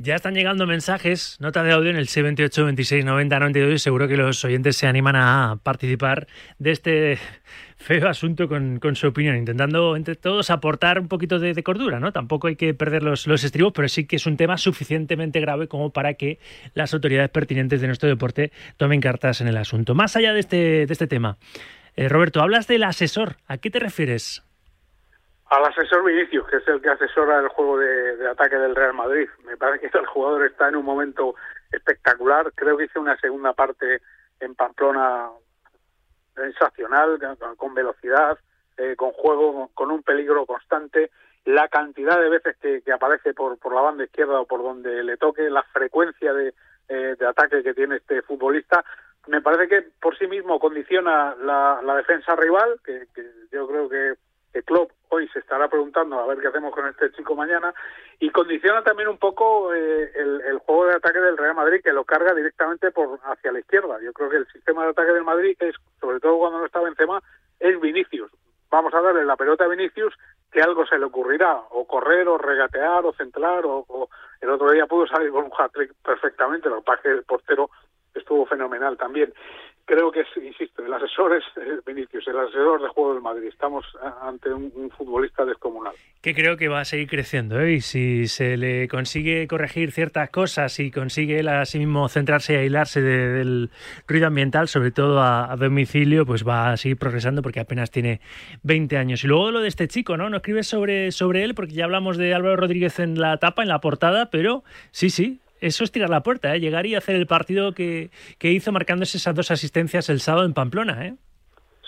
Ya están llegando mensajes, notas de audio en el 628 26 90 92 y seguro que los oyentes se animan a participar de este feo asunto con, su opinión, intentando entre todos aportar un poquito de, de cordura, ¿no? Tampoco hay que perder los, los estribos, pero sí que es un tema suficientemente grave como para que las autoridades pertinentes de nuestro deporte tomen cartas en el asunto. Más allá de este, de este tema, eh, Roberto, hablas del asesor, ¿a qué te refieres? Al asesor Vinicius, que es el que asesora el juego de, ataque del Real Madrid. Me parece que el jugador está en un momento espectacular. Creo que hizo una segunda parte en Pamplona sensacional, con- velocidad, eh, con juego, con un peligro constante. La cantidad de veces que, aparece por, por la banda izquierda o por donde le toque, la frecuencia de, eh, ataque que tiene este futbolista, me parece que por sí mismo condiciona la, defensa rival, que yo creo que, que Klopp hoy se estará preguntando a ver qué hacemos con este chico mañana, y condiciona también un poco eh, el, juego de ataque del Real Madrid, que lo carga directamente por hacia la izquierda. Yo creo que el sistema de ataque del Madrid es, sobre todo cuando no está Benzema, es Vinicius. Vamos a darle la pelota a Vinicius, que algo se le ocurrirá, o correr, o regatear, o centrar, o, o- el otro día pudo salir con un hat-trick perfectamente, lo que pasa el portero estuvo fenomenal también. Creo que, es, insisto, el asesor es eh, Vinicius, el asesor de juego del Madrid. Estamos eh, ante un, un futbolista descomunal. que creo que va a seguir creciendo ¿eh? y si se le consigue corregir ciertas cosas y consigue él a sí mismo centrarse y aislarse de- del ruido ambiental, sobre todo a, a domicilio, pues va a seguir progresando porque apenas tiene 20 años. Y luego lo de este chico, ¿no? No escribes sobre, sobre él porque ya hablamos de Álvaro Rodríguez en la tapa, en la portada, pero sí, sí. Eso es tirar la puerta, ¿eh? llegar y hacer el partido que, que hizo marcándose esas dos asistencias el sábado en Pamplona. ¿eh?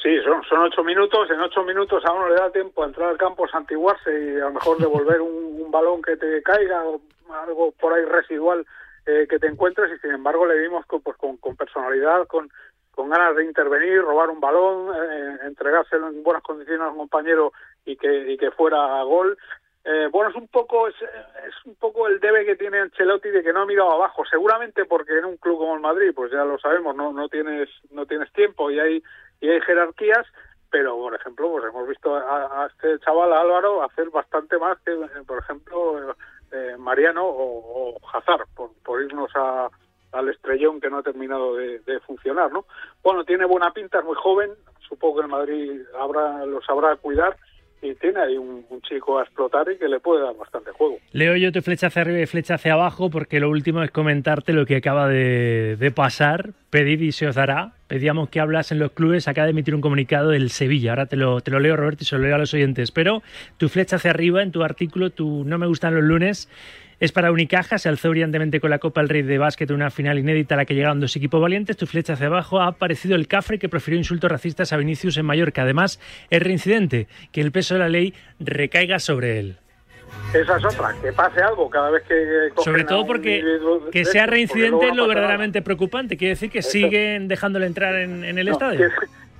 Sí, son, son ocho minutos. En ocho minutos a uno le da tiempo a entrar al campo, santiguarse y a lo mejor devolver un, balón que te caiga o algo por ahí residual eh, que te encuentres. Y sin embargo, le vimos con, pues, con, con personalidad, con, con ganas de intervenir, robar un balón, eh, entregárselo en buenas condiciones a un compañero y que, y que fuera a gol. Eh, bueno, es un poco es, es un poco el debe que tiene Ancelotti de que no ha mirado abajo, seguramente porque en un club como el Madrid, pues ya lo sabemos, no no tienes no tienes tiempo y hay y hay jerarquías, pero por ejemplo, pues hemos visto a, este chaval Álvaro hacer bastante más que por ejemplo eh, Mariano o, o Hazard, por, por irnos a, al estrellón que no ha terminado de, funcionar, ¿no? Bueno, tiene buena pinta, es muy joven, supongo que el Madrid habrá, lo sabrá cuidar y tiene ahí un, un chico a explotar y que le puede dar bastante juego. Leo yo tu flecha hacia arriba y flecha hacia abajo porque lo último es comentarte lo que acaba de, de pasar. Pedid y se os dará. Pedíamos que hablas en los clubes. Acaba de emitir un comunicado del Sevilla. Ahora te lo, te lo leo, Roberto, y se lo leo a los oyentes. Pero tu flecha hacia arriba en tu artículo, tu no me gustan los lunes, es para Unicaja, se alzó brillantemente con la Copa del Rey de Básquet, una final inédita a la que llegaron dos equipos valientes. Tu flecha hacia abajo ha aparecido el Cafre que profirió insultos racistas a Vinicius en Mallorca. Además, es reincidente que el peso de la ley recaiga sobre él. Esa es otra, que pase algo cada vez que... Sobre todo porque que sea reincidente es lo verdaderamente preocupante. Quiere decir que siguen dejándole entrar en, en el No, estadio.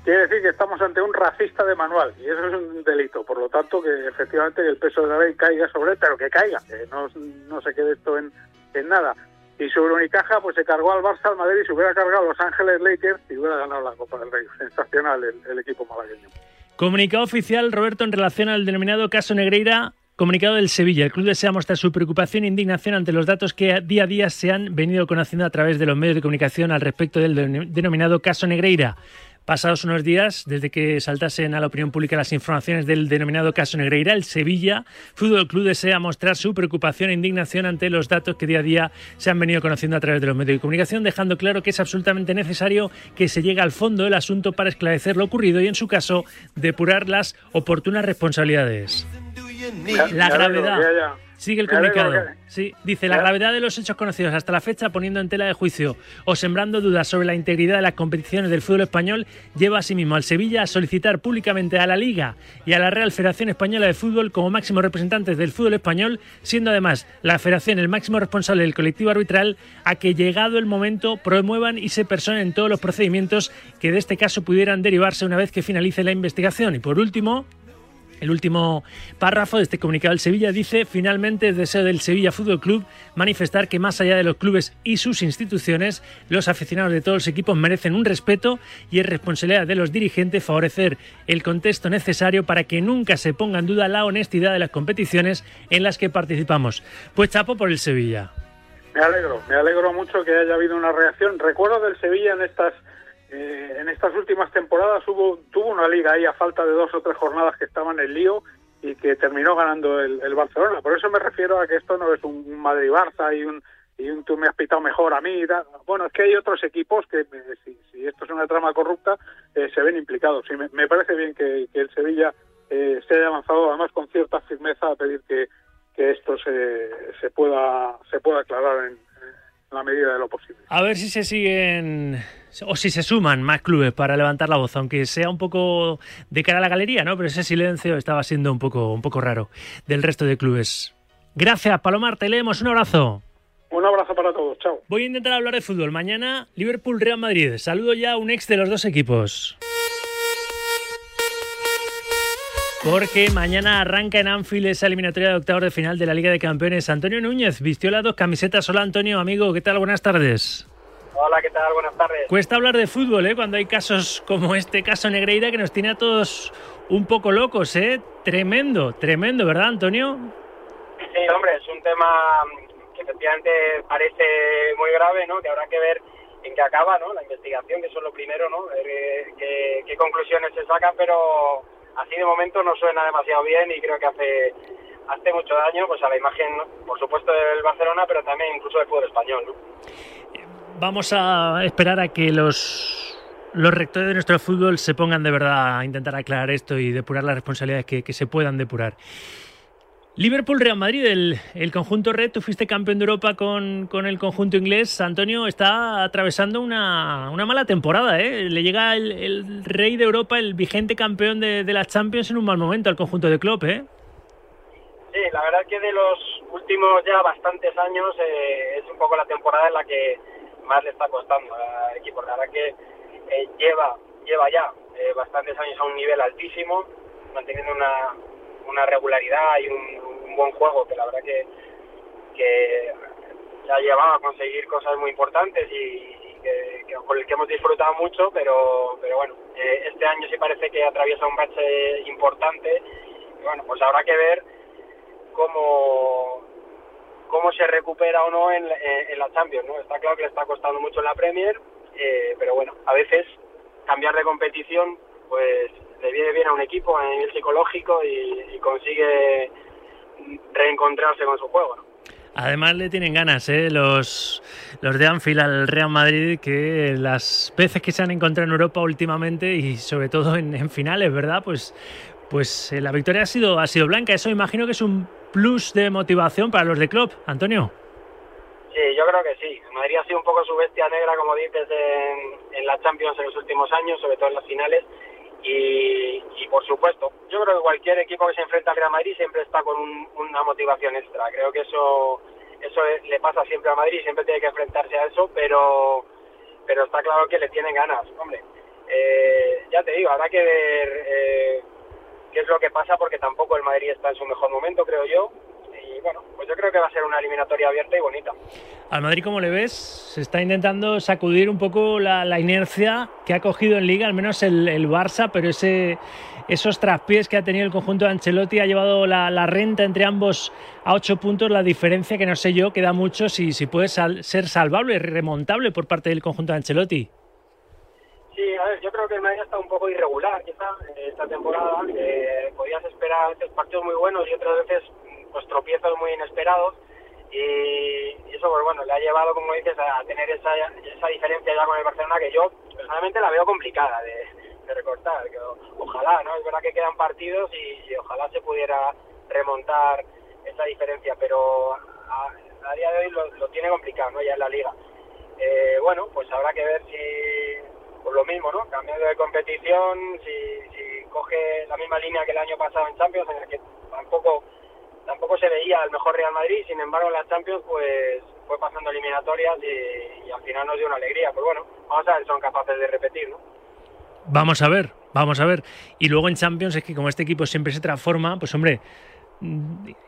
Quiere decir que estamos ante un racista de manual y eso es un delito. Por lo tanto, que efectivamente el peso de la ley caiga sobre él, pero que caiga, que no, no se quede esto en, en nada. Y sobre Unicaja, pues se cargó al Barça, al Madrid, y se hubiera cargado a Los Ángeles Lakers y hubiera ganado la Copa del Rey. Sensacional el, el equipo malagueño. Comunicado oficial, Roberto, en relación al denominado caso Negreira. Comunicado del Sevilla. El club desea mostrar su preocupación e indignación ante los datos que día a día se han venido conociendo a través de los medios de comunicación al respecto del den- denominado caso Negreira. Pasados unos días, desde que saltasen a la opinión pública las informaciones del denominado caso Negreira, el Sevilla Fútbol Club desea mostrar su preocupación e indignación ante los datos que día a día se han venido conociendo a través de los medios de comunicación, dejando claro que es absolutamente necesario que se llegue al fondo del asunto para esclarecer lo ocurrido y, en su caso, depurar las oportunas responsabilidades. La gravedad. Sigue el comunicado. Sí, dice la gravedad de los hechos conocidos hasta la fecha, poniendo en tela de juicio o sembrando dudas sobre la integridad de las competiciones del fútbol español, lleva asimismo al Sevilla a solicitar públicamente a la Liga y a la Real Federación Española de Fútbol como máximos representantes del fútbol español, siendo además la Federación el máximo responsable del colectivo arbitral, a que llegado el momento promuevan y se personen todos los procedimientos que de este caso pudieran derivarse una vez que finalice la investigación. Y por último, el último párrafo de este comunicado del Sevilla dice, finalmente es deseo del Sevilla Fútbol Club manifestar que más allá de los clubes y sus instituciones, los aficionados de todos los equipos merecen un respeto y es responsabilidad de los dirigentes favorecer el contexto necesario para que nunca se ponga en duda la honestidad de las competiciones en las que participamos. Pues chapo por el Sevilla. Me alegro, me alegro mucho que haya habido una reacción. Recuerdo del Sevilla en estas eh, en estas últimas temporadas hubo tuvo una liga ahí a falta de dos o tres jornadas que estaban en lío y que terminó ganando el, el Barcelona. Por eso me refiero a que esto no es un Madrid-Barça y un y un tú me has pitado mejor a mí. Bueno, es que hay otros equipos que, eh, si, si esto es una trama corrupta, eh, se ven implicados. Y me, parece bien que, que el Sevilla eh, se haya avanzado, además con cierta firmeza, a pedir que, esto se, se pueda se pueda aclarar en, en la medida de lo posible. A ver si se siguen o si se suman más clubes para levantar la voz, aunque sea un poco de cara a la galería, ¿no? Pero ese silencio estaba siendo un poco, un poco raro del resto de clubes. Gracias, Palomar, te leemos. Un abrazo. Un abrazo para todos, chao. Voy a intentar hablar de fútbol. Mañana, Liverpool-Real Madrid. Saludo ya a un ex de los dos equipos. Porque mañana arranca en Anfield esa eliminatoria de octavos de final de la Liga de Campeones. Antonio Núñez vistió las dos camisetas. Hola Antonio, amigo, ¿qué tal? Buenas tardes. Hola, ¿qué tal? Buenas tardes. Cuesta hablar de fútbol, ¿eh? Cuando hay casos como este caso Negreira que nos tiene a todos un poco locos, ¿eh? Tremendo, tremendo, ¿verdad, Antonio? Sí, hombre, es un tema que efectivamente parece muy grave, ¿no? Que habrá que ver en qué acaba, ¿no? La investigación, que eso es lo primero, ¿no? Ver eh, qué, qué conclusiones se sacan, pero así de momento no suena demasiado bien y creo que hace hace mucho daño pues a la imagen, por supuesto, del Barcelona, pero también incluso del fútbol español, ¿no? Vamos a esperar a que los, los rectores de nuestro fútbol se pongan de verdad a intentar aclarar esto y depurar las responsabilidades que, que se puedan depurar. Liverpool-Real Madrid, el, el conjunto red, tú fuiste campeón de Europa con, con el conjunto inglés. Antonio está atravesando una, una mala temporada. ¿eh? Le llega el, el rey de Europa, el vigente campeón de, de la Champions, en un mal momento al conjunto de Klopp. ¿eh? Sí, la verdad es que de los últimos ya bastantes años eh, es un poco la temporada en la que más le está costando al equipo. La verdad que eh, lleva lleva ya eh, bastantes años a un nivel altísimo, manteniendo una, una regularidad y un, buen juego que la verdad que, que ya ha llevado a conseguir cosas muy importantes y, que con el que hemos disfrutado mucho, pero, pero bueno, eh, este año sí parece que atraviesa un bache importante y bueno, pues habrá que ver cómo cómo se recupera o no en, en, en la Champions, ¿no? Está claro que le está costando mucho en la Premier, eh, pero bueno, a veces cambiar de competición, pues le viene bien a un equipo a nivel psicológico y, y consigue reencontrarse con su juego, ¿no? Además le tienen ganas ¿eh? los, los de Anfield al Real Madrid que las veces que se han encontrado en Europa últimamente y sobre todo en, en finales, ¿verdad? Pues, pues eh, la victoria ha sido, ha sido blanca. Eso imagino que es un plus de motivación para los de Klopp. Antonio. Sí, yo creo que sí. Madrid ha sido un poco su bestia negra, como dices, en, en la Champions en los últimos años, sobre todo en las finales. Y, y, por supuesto, yo creo que cualquier equipo que se enfrenta al Real Madrid siempre está con un, una motivación extra. Creo que eso eso le pasa siempre a Madrid, siempre tiene que enfrentarse a eso, pero pero está claro que le tienen ganas, hombre. Eh, ya te digo, habrá que ver eh, qué es lo que pasa porque tampoco el Madrid está en su mejor momento, creo yo. Y bueno, pues yo creo que va a ser una eliminatoria abierta y bonita. Al Madrid, ¿cómo le ves? Se está intentando sacudir un poco la, inercia que ha cogido en Liga, al menos el, el, Barça, pero ese, esos traspiés que ha tenido el conjunto de Ancelotti ha llevado la, renta entre ambos a ocho puntos. La diferencia que no sé yo, queda mucho si, si puede ser salvable, remontable por parte del conjunto de Ancelotti. Sí, a ver, yo creo que el Madrid está un poco irregular, quizá, esta temporada. Eh, podías esperar veces partidos muy buenos y otras veces pues tropiezos muy inesperados. Y, y, eso pues bueno le ha llevado como dices a tener esa, esa diferencia ya con el Barcelona que yo personalmente la veo complicada de, de recortar. Que ojalá no es verdad que quedan partidos y, y, ojalá se pudiera remontar esa diferencia pero a, a día de hoy lo, lo, tiene complicado no ya en la liga. Eh, bueno pues habrá que ver si pues lo mismo no cambiando de competición si, si coge la misma línea que el año pasado en Champions en el que tampoco tampoco se veía el mejor Real Madrid, sin embargo en la Champions pues fue pasando eliminatorias y, y, al final nos dio una alegría. Pues bueno, vamos a ver son capaces de repetir, ¿no? Vamos a ver, vamos a ver. Y luego en Champions es que como este equipo siempre se transforma, pues hombre,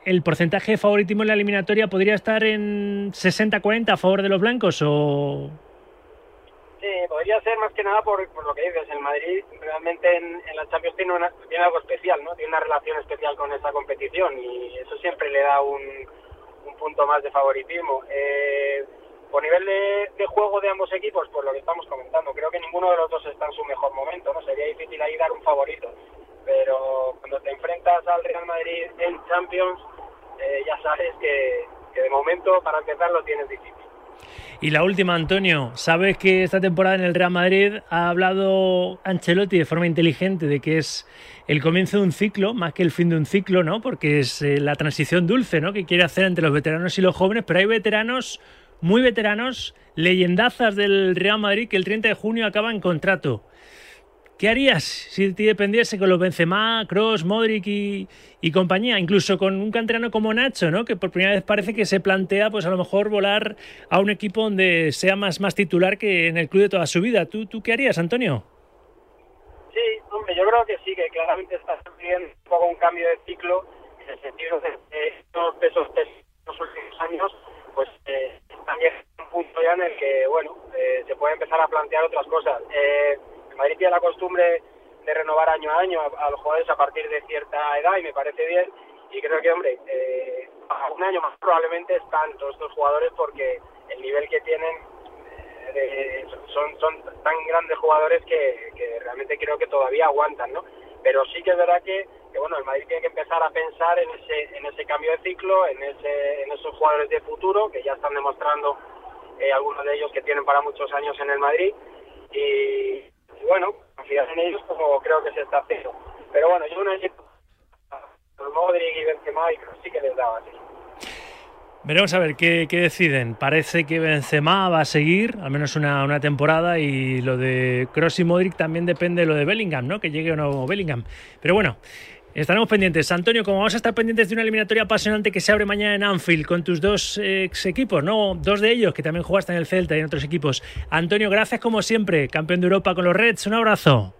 el porcentaje favoritismo en la eliminatoria podría estar en 60-40 a favor de los blancos o Sí, podría ser más que nada por, por lo que dices. El Madrid realmente en, en la Champions tiene, una, tiene algo especial, ¿no? Tiene una relación especial con esa competición y eso siempre le da un, un punto más de favoritismo. Eh, por nivel de, juego de ambos equipos, pues lo que estamos comentando, creo que ninguno de los dos está en su mejor momento, ¿no? Sería difícil ahí dar un favorito. Pero cuando te enfrentas al Real Madrid en Champions, eh, ya sabes que, que de momento, para empezar, lo tienes difícil. Y la última, Antonio, sabes que esta temporada en el Real Madrid ha hablado Ancelotti de forma inteligente de que es el comienzo de un ciclo, más que el fin de un ciclo, ¿no? Porque es eh, la transición dulce, ¿no? Que quiere hacer entre los veteranos y los jóvenes, pero hay veteranos, muy veteranos, leyendazas del Real Madrid que el 30 de junio acaban contrato. ¿Qué harías si te dependiese con los Benzema, Cross, Modric y, compañía? Incluso con un canterano como Nacho, ¿no? Que por primera vez parece que se plantea, pues a lo mejor volar a un equipo donde sea más, más titular que en el club de toda su vida. ¿Tú, tú qué harías, Antonio? Sí, hombre, yo creo que sí, que claramente está sucediendo un poco un cambio de ciclo en el sentido de que estos pesos últimos años, pues eh, también un punto ya en el que, bueno, eh, se puede empezar a plantear otras cosas. Eh, Madrid tiene la costumbre de renovar año a año a, a, los jugadores a partir de cierta edad y me parece bien. Y creo que, hombre, eh, un año más probablemente están todos estos jugadores porque el nivel que tienen eh, son, son tan grandes jugadores que, que, realmente creo que todavía aguantan, ¿no? Pero sí que es verdad que, que, bueno, el Madrid tiene que empezar a pensar en ese, en ese cambio de ciclo, en, ese, en esos jugadores de futuro que ya están demostrando eh, algunos de ellos que tienen para muchos años en el Madrid. Y, y bueno, confiar en ellos como creo que se está haciendo. Pero bueno, yo no he Modric y Benzema y sí que les daba así. Veremos a ver qué, qué, deciden. Parece que Benzema va a seguir, al menos una, una, temporada, y lo de Cross y Modric también depende de lo de Bellingham, ¿no? Que llegue o no Bellingham. Pero bueno, estaremos pendientes. Antonio, como vamos a estar pendientes de una eliminatoria apasionante que se abre mañana en Anfield con tus dos ex equipos, ¿no? Dos de ellos que también jugaste en el Celta y en otros equipos. Antonio, gracias como siempre, campeón de Europa con los Reds. Un abrazo.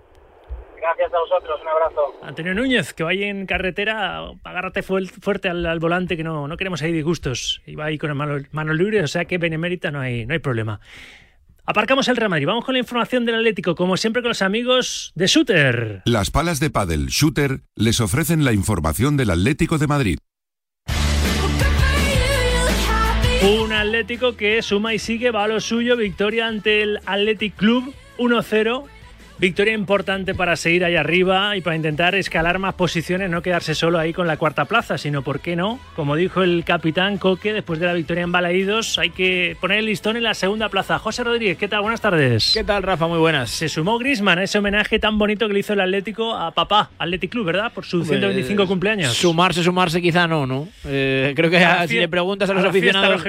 Gracias a vosotros, un abrazo. Antonio Núñez, que vaya en carretera, agárrate fuerte al, al, volante, que no, no queremos ahí disgustos. Y va ahí con manos mano libres, o sea que benemérita no hay, no hay problema. Aparcamos el Real Madrid. Vamos con la información del Atlético, como siempre con los amigos de Shooter. Las palas de pádel Shooter les ofrecen la información del Atlético de Madrid. Un Atlético que suma y sigue, va a lo suyo, victoria ante el Athletic Club 1-0. Victoria importante para seguir ahí arriba y para intentar escalar más posiciones, no quedarse solo ahí con la cuarta plaza, sino, ¿por qué no? Como dijo el capitán Coque, después de la victoria en Balaídos, hay que poner el listón en la segunda plaza. José Rodríguez, ¿qué tal? Buenas tardes. ¿Qué tal, Rafa? Muy buenas. Se sumó Grisman a ese homenaje tan bonito que le hizo el Atlético a papá, Athletic Club, ¿verdad? Por su 125 cumpleaños. Sumarse, sumarse quizá no, ¿no? Eh, creo que A si le preguntas a los a aficionados,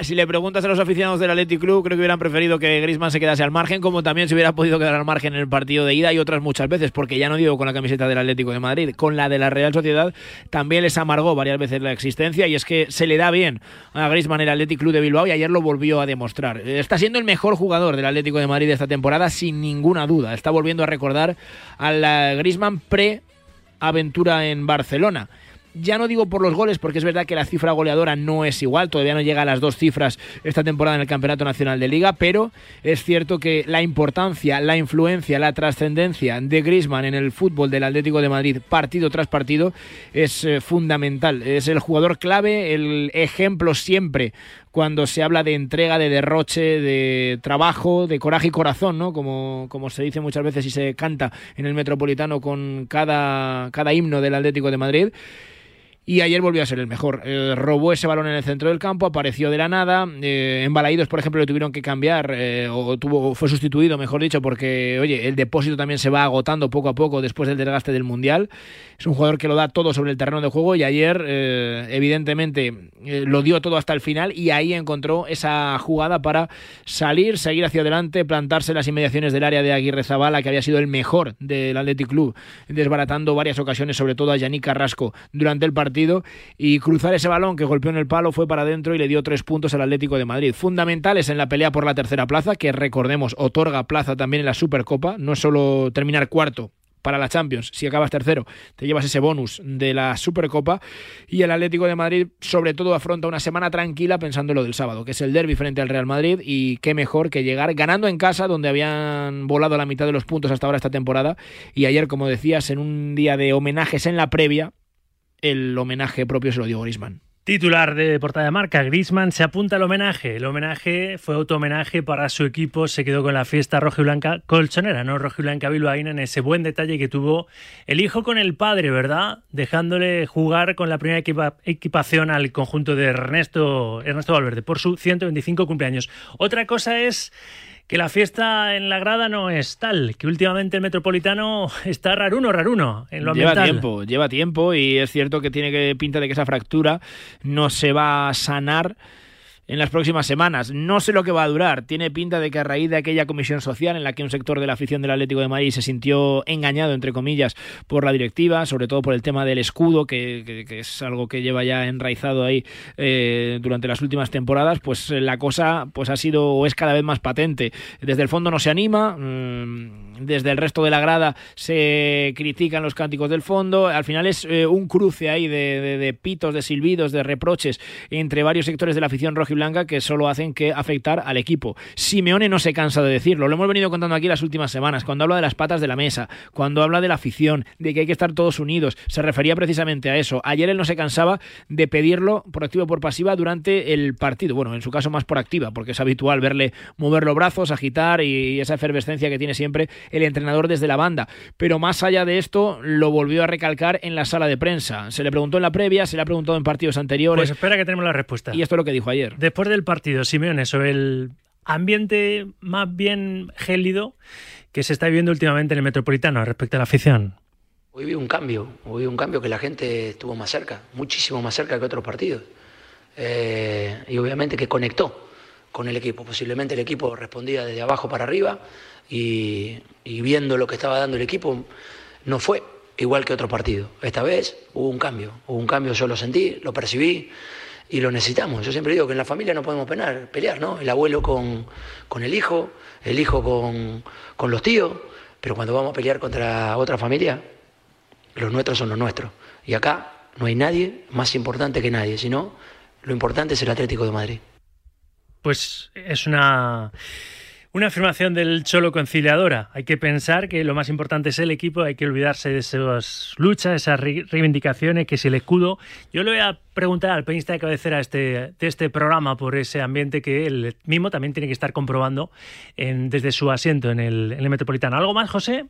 si le preguntas a los aficionados del Athletic Club, creo que hubieran preferido que Griezmann se quedase al margen, como también se hubiera podido quedar al margen en el partido de ida y otras muchas veces, porque ya no digo con la camiseta del Atlético de Madrid, con la de la Real Sociedad también les amargó varias veces la existencia y es que se le da bien a Griezmann el Athletic Club de Bilbao y ayer lo volvió a demostrar. Está siendo el mejor jugador del Atlético de Madrid esta temporada sin ninguna duda. Está volviendo a recordar al Griezmann pre aventura en Barcelona. Ya no digo por los goles, porque es verdad que la cifra goleadora no es igual, todavía no llega a las dos cifras esta temporada en el Campeonato Nacional de Liga, pero es cierto que la importancia, la influencia, la trascendencia de Griezmann en el fútbol del Atlético de Madrid, partido tras partido, es eh, fundamental. Es el jugador clave, el ejemplo siempre cuando se habla de entrega, de derroche, de trabajo, de coraje y corazón, ¿no? Como, como se dice muchas veces y se canta en el Metropolitano con cada, cada himno del Atlético de Madrid. Y ayer volvió a ser el mejor. Eh, robó ese balón en el centro del campo, apareció de la nada. Eh, en Balaídos, por ejemplo, le tuvieron que cambiar, eh, o tuvo, fue sustituido, mejor dicho, porque, oye, el depósito también se va agotando poco a poco después del desgaste del Mundial. Es un jugador que lo da todo sobre el terreno de juego y ayer, eh, evidentemente, lo dio todo hasta el final y ahí encontró esa jugada para salir, seguir hacia adelante, plantarse en las inmediaciones del área de Aguirre Zabala, que había sido el mejor del Athletic Club, desbaratando varias ocasiones, sobre todo a Yannick Carrasco, durante el partido y cruzar ese balón que golpeó en el palo fue para adentro y le dio tres puntos al Atlético de Madrid. Fundamentales en la pelea por la tercera plaza, que recordemos otorga plaza también en la Supercopa, no es solo terminar cuarto para la Champions, si acabas tercero, te llevas ese bonus de la Supercopa. Y el Atlético de Madrid sobre todo afronta una semana tranquila pensando en lo del sábado, que es el derby frente al Real Madrid y qué mejor que llegar ganando en casa donde habían volado la mitad de los puntos hasta ahora esta temporada. Y ayer, como decías, en un día de homenajes en la previa, el homenaje propio se lo dio Griezmann. Titular de portada de marca, Griezmann se apunta al homenaje. El homenaje fue auto-homenaje para su equipo, se quedó con la fiesta roja y blanca colchonera, ¿no? Roja y blanca bilbaína en ese buen detalle que tuvo el hijo con el padre, ¿verdad? Dejándole jugar con la primera equipa- equipación al conjunto de Ernesto, Ernesto Valverde por su 125 cumpleaños. Otra cosa es que la fiesta en la grada no es tal, que últimamente el Metropolitano está raruno, raruno en lo Lleva ambiental. tiempo, lleva tiempo y es cierto que tiene que pinta de que esa fractura no se va a sanar en las próximas semanas. No sé lo que va a durar. Tiene pinta de que a raíz de aquella comisión social en la que un sector de la afición del Atlético de Madrid se sintió engañado, entre comillas, por la directiva, sobre todo por el tema del escudo, que, es algo que lleva ya enraizado ahí eh, durante las últimas temporadas, pues eh, la cosa pues ha sido o es cada vez más patente. Desde el fondo no se anima, mm, desde el resto de la grada se critican los cánticos del fondo. Al final es eh, un cruce ahí de, pitos, de silbidos, de reproches entre varios sectores de la afición rojiblanca que solo hacen que afectar al equipo. Simeone no se cansa de decirlo, lo hemos venido contando aquí las últimas semanas, cuando habla de las patas de la mesa, cuando habla de la afición, de que hay que estar todos unidos, se refería precisamente a eso. Ayer él no se cansaba de pedirlo por activa o por pasiva durante el partido, bueno, en su caso más por activa, porque es habitual verle mover los brazos, agitar y esa efervescencia que tiene siempre el entrenador desde la banda. Pero más allá de esto, lo volvió a recalcar en la sala de prensa. Se le preguntó en la previa, se le ha preguntado en partidos anteriores. Pues espera que tenemos la respuesta. Y esto es lo que dijo ayer. Después del partido, Simeone, sobre el ambiente más bien gélido que se está viviendo últimamente en el Metropolitano respecto a la afición. Hoy vi un cambio, hoy vi un cambio que la gente estuvo más cerca, muchísimo más cerca que otros partidos. Eh, y obviamente que conectó con el equipo. Posiblemente el equipo respondía desde abajo para arriba y, y viendo lo que estaba dando el equipo, no fue igual que otro partido. Esta vez hubo un cambio, hubo un cambio, yo lo sentí, lo percibí y lo necesitamos. Yo siempre digo que en la familia no podemos penar, pelear, ¿no? El abuelo con, con el hijo, el hijo con, con los tíos, pero cuando vamos a pelear contra otra familia, los nuestros son los nuestros. Y acá no hay nadie más importante que nadie, sino lo importante es el Atlético de Madrid. Pues es una, Una afirmación del Cholo conciliadora. Hay que pensar que lo más importante es el equipo, hay que olvidarse de esas luchas, esas reivindicaciones, que es el escudo. Yo le voy a preguntar al peñista de cabecera este, de este programa por ese ambiente que él mismo también tiene que estar comprobando desde su asiento en en el Metropolitano. ¿Algo más, José?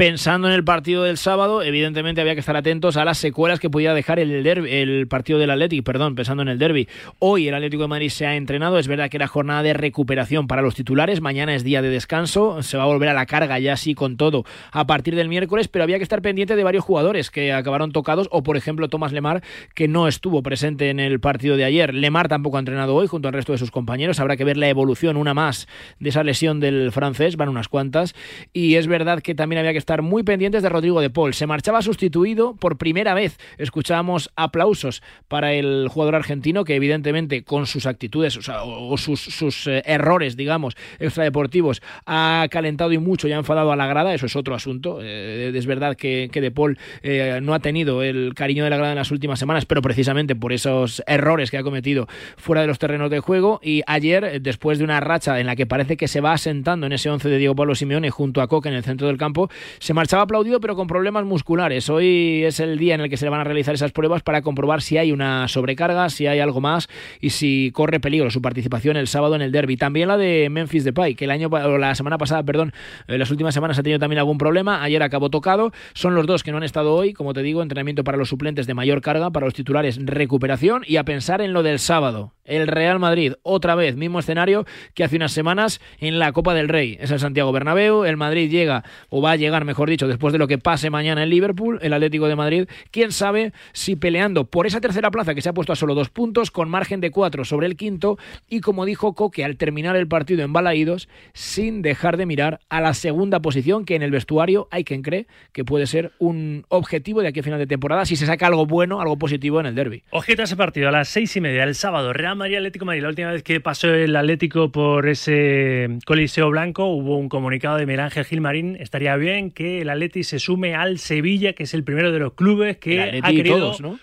Pensando en el partido del sábado, evidentemente había que estar atentos a las secuelas que podía dejar el, derby, el partido del Atlético, perdón, pensando en el derby. Hoy el Atlético de Madrid se ha entrenado, es verdad que era jornada de recuperación para los titulares, mañana es día de descanso, se va a volver a la carga ya así con todo a partir del miércoles, pero había que estar pendiente de varios jugadores que acabaron tocados, o por ejemplo Tomás Lemar, que no estuvo presente en el partido de ayer. Lemar tampoco ha entrenado hoy junto al resto de sus compañeros, habrá que ver la evolución, una más, de esa lesión del francés, van unas cuantas, y es verdad que también había que estar muy pendientes de Rodrigo de Paul. Se marchaba sustituido por primera vez. Escuchábamos aplausos para el jugador argentino que evidentemente con sus actitudes o, sus, eh, errores, digamos, extradeportivos, ha calentado y mucho y ha enfadado a la grada. Eso es otro asunto. Eh, es verdad que, de Paul eh, no ha tenido el cariño de la grada en las últimas semanas, pero precisamente por esos errores que ha cometido fuera de los terrenos de juego. Y ayer, después de una racha en la que parece que se va asentando en ese once de Diego Pablo Simeone junto a Coque en el centro del campo, se marchaba aplaudido pero con problemas musculares. Hoy es el día en el que se le van a realizar esas pruebas para comprobar si hay una sobrecarga, si hay algo más y si corre peligro su participación el sábado en el derby. También la de Memphis Depay, que el año o la semana pasada, perdón, en las últimas semanas ha tenido también algún problema. Ayer acabó tocado. Son los dos que no han estado hoy, como te digo, entrenamiento para los suplentes de mayor carga, para los titulares recuperación y a pensar en lo del sábado. El Real Madrid, otra vez, mismo escenario que hace unas semanas en la Copa del Rey. Es el Santiago Bernabéu, el Madrid llega, o va a llegar, mejor dicho, después de lo que pase mañana en Liverpool, el Atlético de Madrid, quién sabe si peleando por esa tercera plaza que se ha puesto a solo dos puntos, con margen de cuatro sobre el quinto, y como dijo Coque al terminar el partido en Balaídos, sin dejar de mirar a la segunda posición, que en el vestuario hay quien cree que puede ser un objetivo de aquí a final de temporada, si se saca algo bueno, algo positivo en el derby. Ojito a ese partido, a las seis y media, el sábado, Real Madrid Atlético Madrid. La última vez que pasó el Atlético por ese Coliseo Blanco, hubo un comunicado de Miguel Gilmarín. Estaría bien que el Atlético se sume al Sevilla, que es el primero de los clubes que ha querido. Todos, ¿no?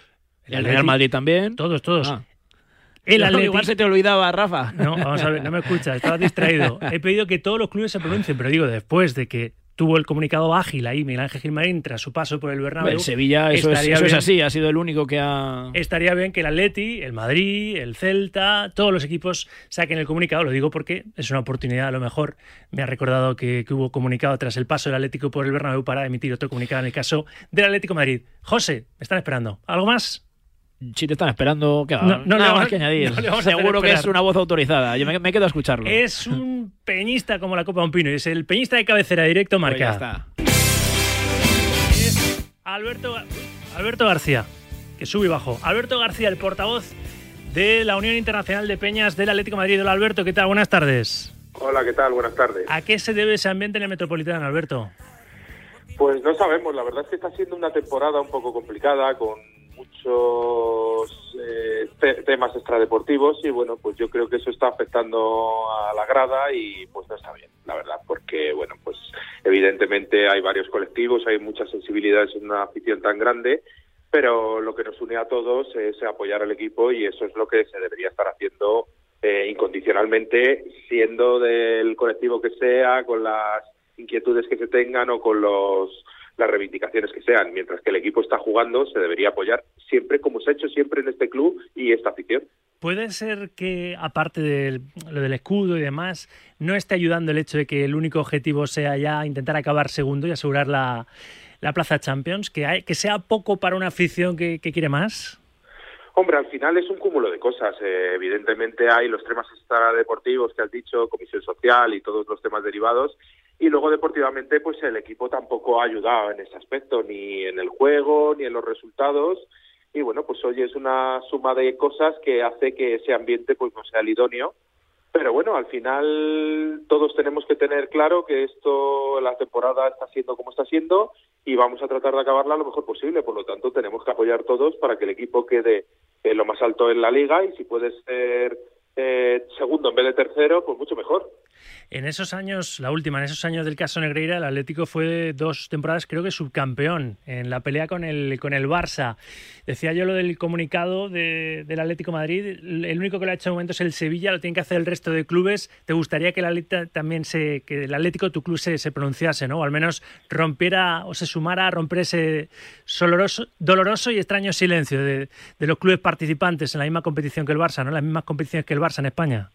El, Real Madrid también. Todos, todos. Ah. El. Igual se te olvidaba, Rafa. No, vamos a ver, no me escuchas, estaba distraído. He pedido que todos los clubes se pronuncien, pero digo, después de que tuvo el comunicado ágil ahí Miguel Ángel Gilmarín tras su paso por el Bernabéu. El Sevilla, eso, es, eso es, así, ha sido el único que ha... Estaría bien que el Atleti, el Madrid, el Celta, todos los equipos saquen el comunicado, lo digo porque es una oportunidad, a lo mejor me ha recordado que, hubo comunicado tras el paso del Atlético por el Bernabéu para emitir otro comunicado en el caso del Atlético Madrid. José, me están esperando. ¿Algo más? Si te están esperando, ¿qué no, no nada más que añadir. Seguro que es una voz autorizada. Yo me, quedo a escucharlo. Es un peñista como la Copa de un Pino. Es el peñista de cabecera directo pues marca. está. Es Alberto, Alberto García, que sube y bajo. Alberto García, el portavoz de la Unión Internacional de Peñas del Atlético de Madrid. Hola Alberto, ¿qué tal? Buenas tardes. Hola, ¿qué tal? Buenas tardes. ¿A qué se debe ese ambiente en el Metropolitano, Alberto? Pues no sabemos, la verdad es que está siendo una temporada un poco complicada, con muchos eh, temas extradeportivos y bueno, pues yo creo que eso está afectando a la grada y pues no está bien, la verdad, porque bueno, pues evidentemente hay varios colectivos, hay muchas sensibilidades en una afición tan grande, pero lo que nos une a todos es apoyar al equipo y eso es lo que se debería estar haciendo eh, incondicionalmente, siendo del colectivo que sea, con las inquietudes que se tengan o con los las reivindicaciones que sean. Mientras que el equipo está jugando, se debería apoyar siempre, como se ha hecho siempre en este club y esta afición. ¿Puede ser que, aparte de lo del escudo y demás, no esté ayudando el hecho de que el único objetivo sea ya intentar acabar segundo y asegurar la, la plaza Champions? ¿Que, hay, ¿Que sea poco para una afición que, quiere más? Hombre, al final es un cúmulo de cosas. Eh, evidentemente hay los temas extradeportivos que has dicho, comisión social y todos los temas derivados, y luego deportivamente pues el equipo tampoco ha ayudado en ese aspecto ni en el juego ni en los resultados. Y bueno pues hoy es una suma de cosas que hace que ese ambiente pues no sea el idóneo. Pero bueno al final todos tenemos que tener claro que esto la temporada está siendo como está siendo y vamos a tratar de acabarla lo mejor posible. Por lo tanto tenemos que apoyar todos para que el equipo quede lo más alto en la liga y si puede ser eh, segundo en vez de tercero pues mucho mejor En esos años, la última, en esos años del caso Negreira, el Atlético fue dos temporadas, creo que subcampeón en la pelea con el, con el Barça. Decía yo lo del comunicado de, del Atlético Madrid, el único que lo ha hecho de momento es el Sevilla, lo tiene que hacer el resto de clubes. ¿Te gustaría que el Atlético también se, que el Atlético, tu club, se, se pronunciase, ¿no? O al menos rompiera o se sumara a romper ese doloroso, doloroso y extraño silencio de, de los clubes participantes en la misma competición que el Barça, ¿no? Las mismas competiciones que el Barça en España.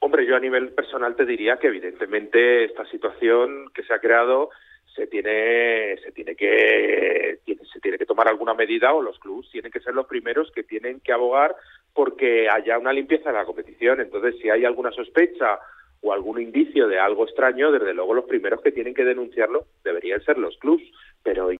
Hombre, yo a nivel personal te diría que evidentemente esta situación que se ha creado se tiene se tiene que se tiene que tomar alguna medida o los clubes tienen que ser los primeros que tienen que abogar porque haya una limpieza en la competición. Entonces, si hay alguna sospecha o algún indicio de algo extraño, desde luego los primeros que tienen que denunciarlo deberían ser los clubes, pero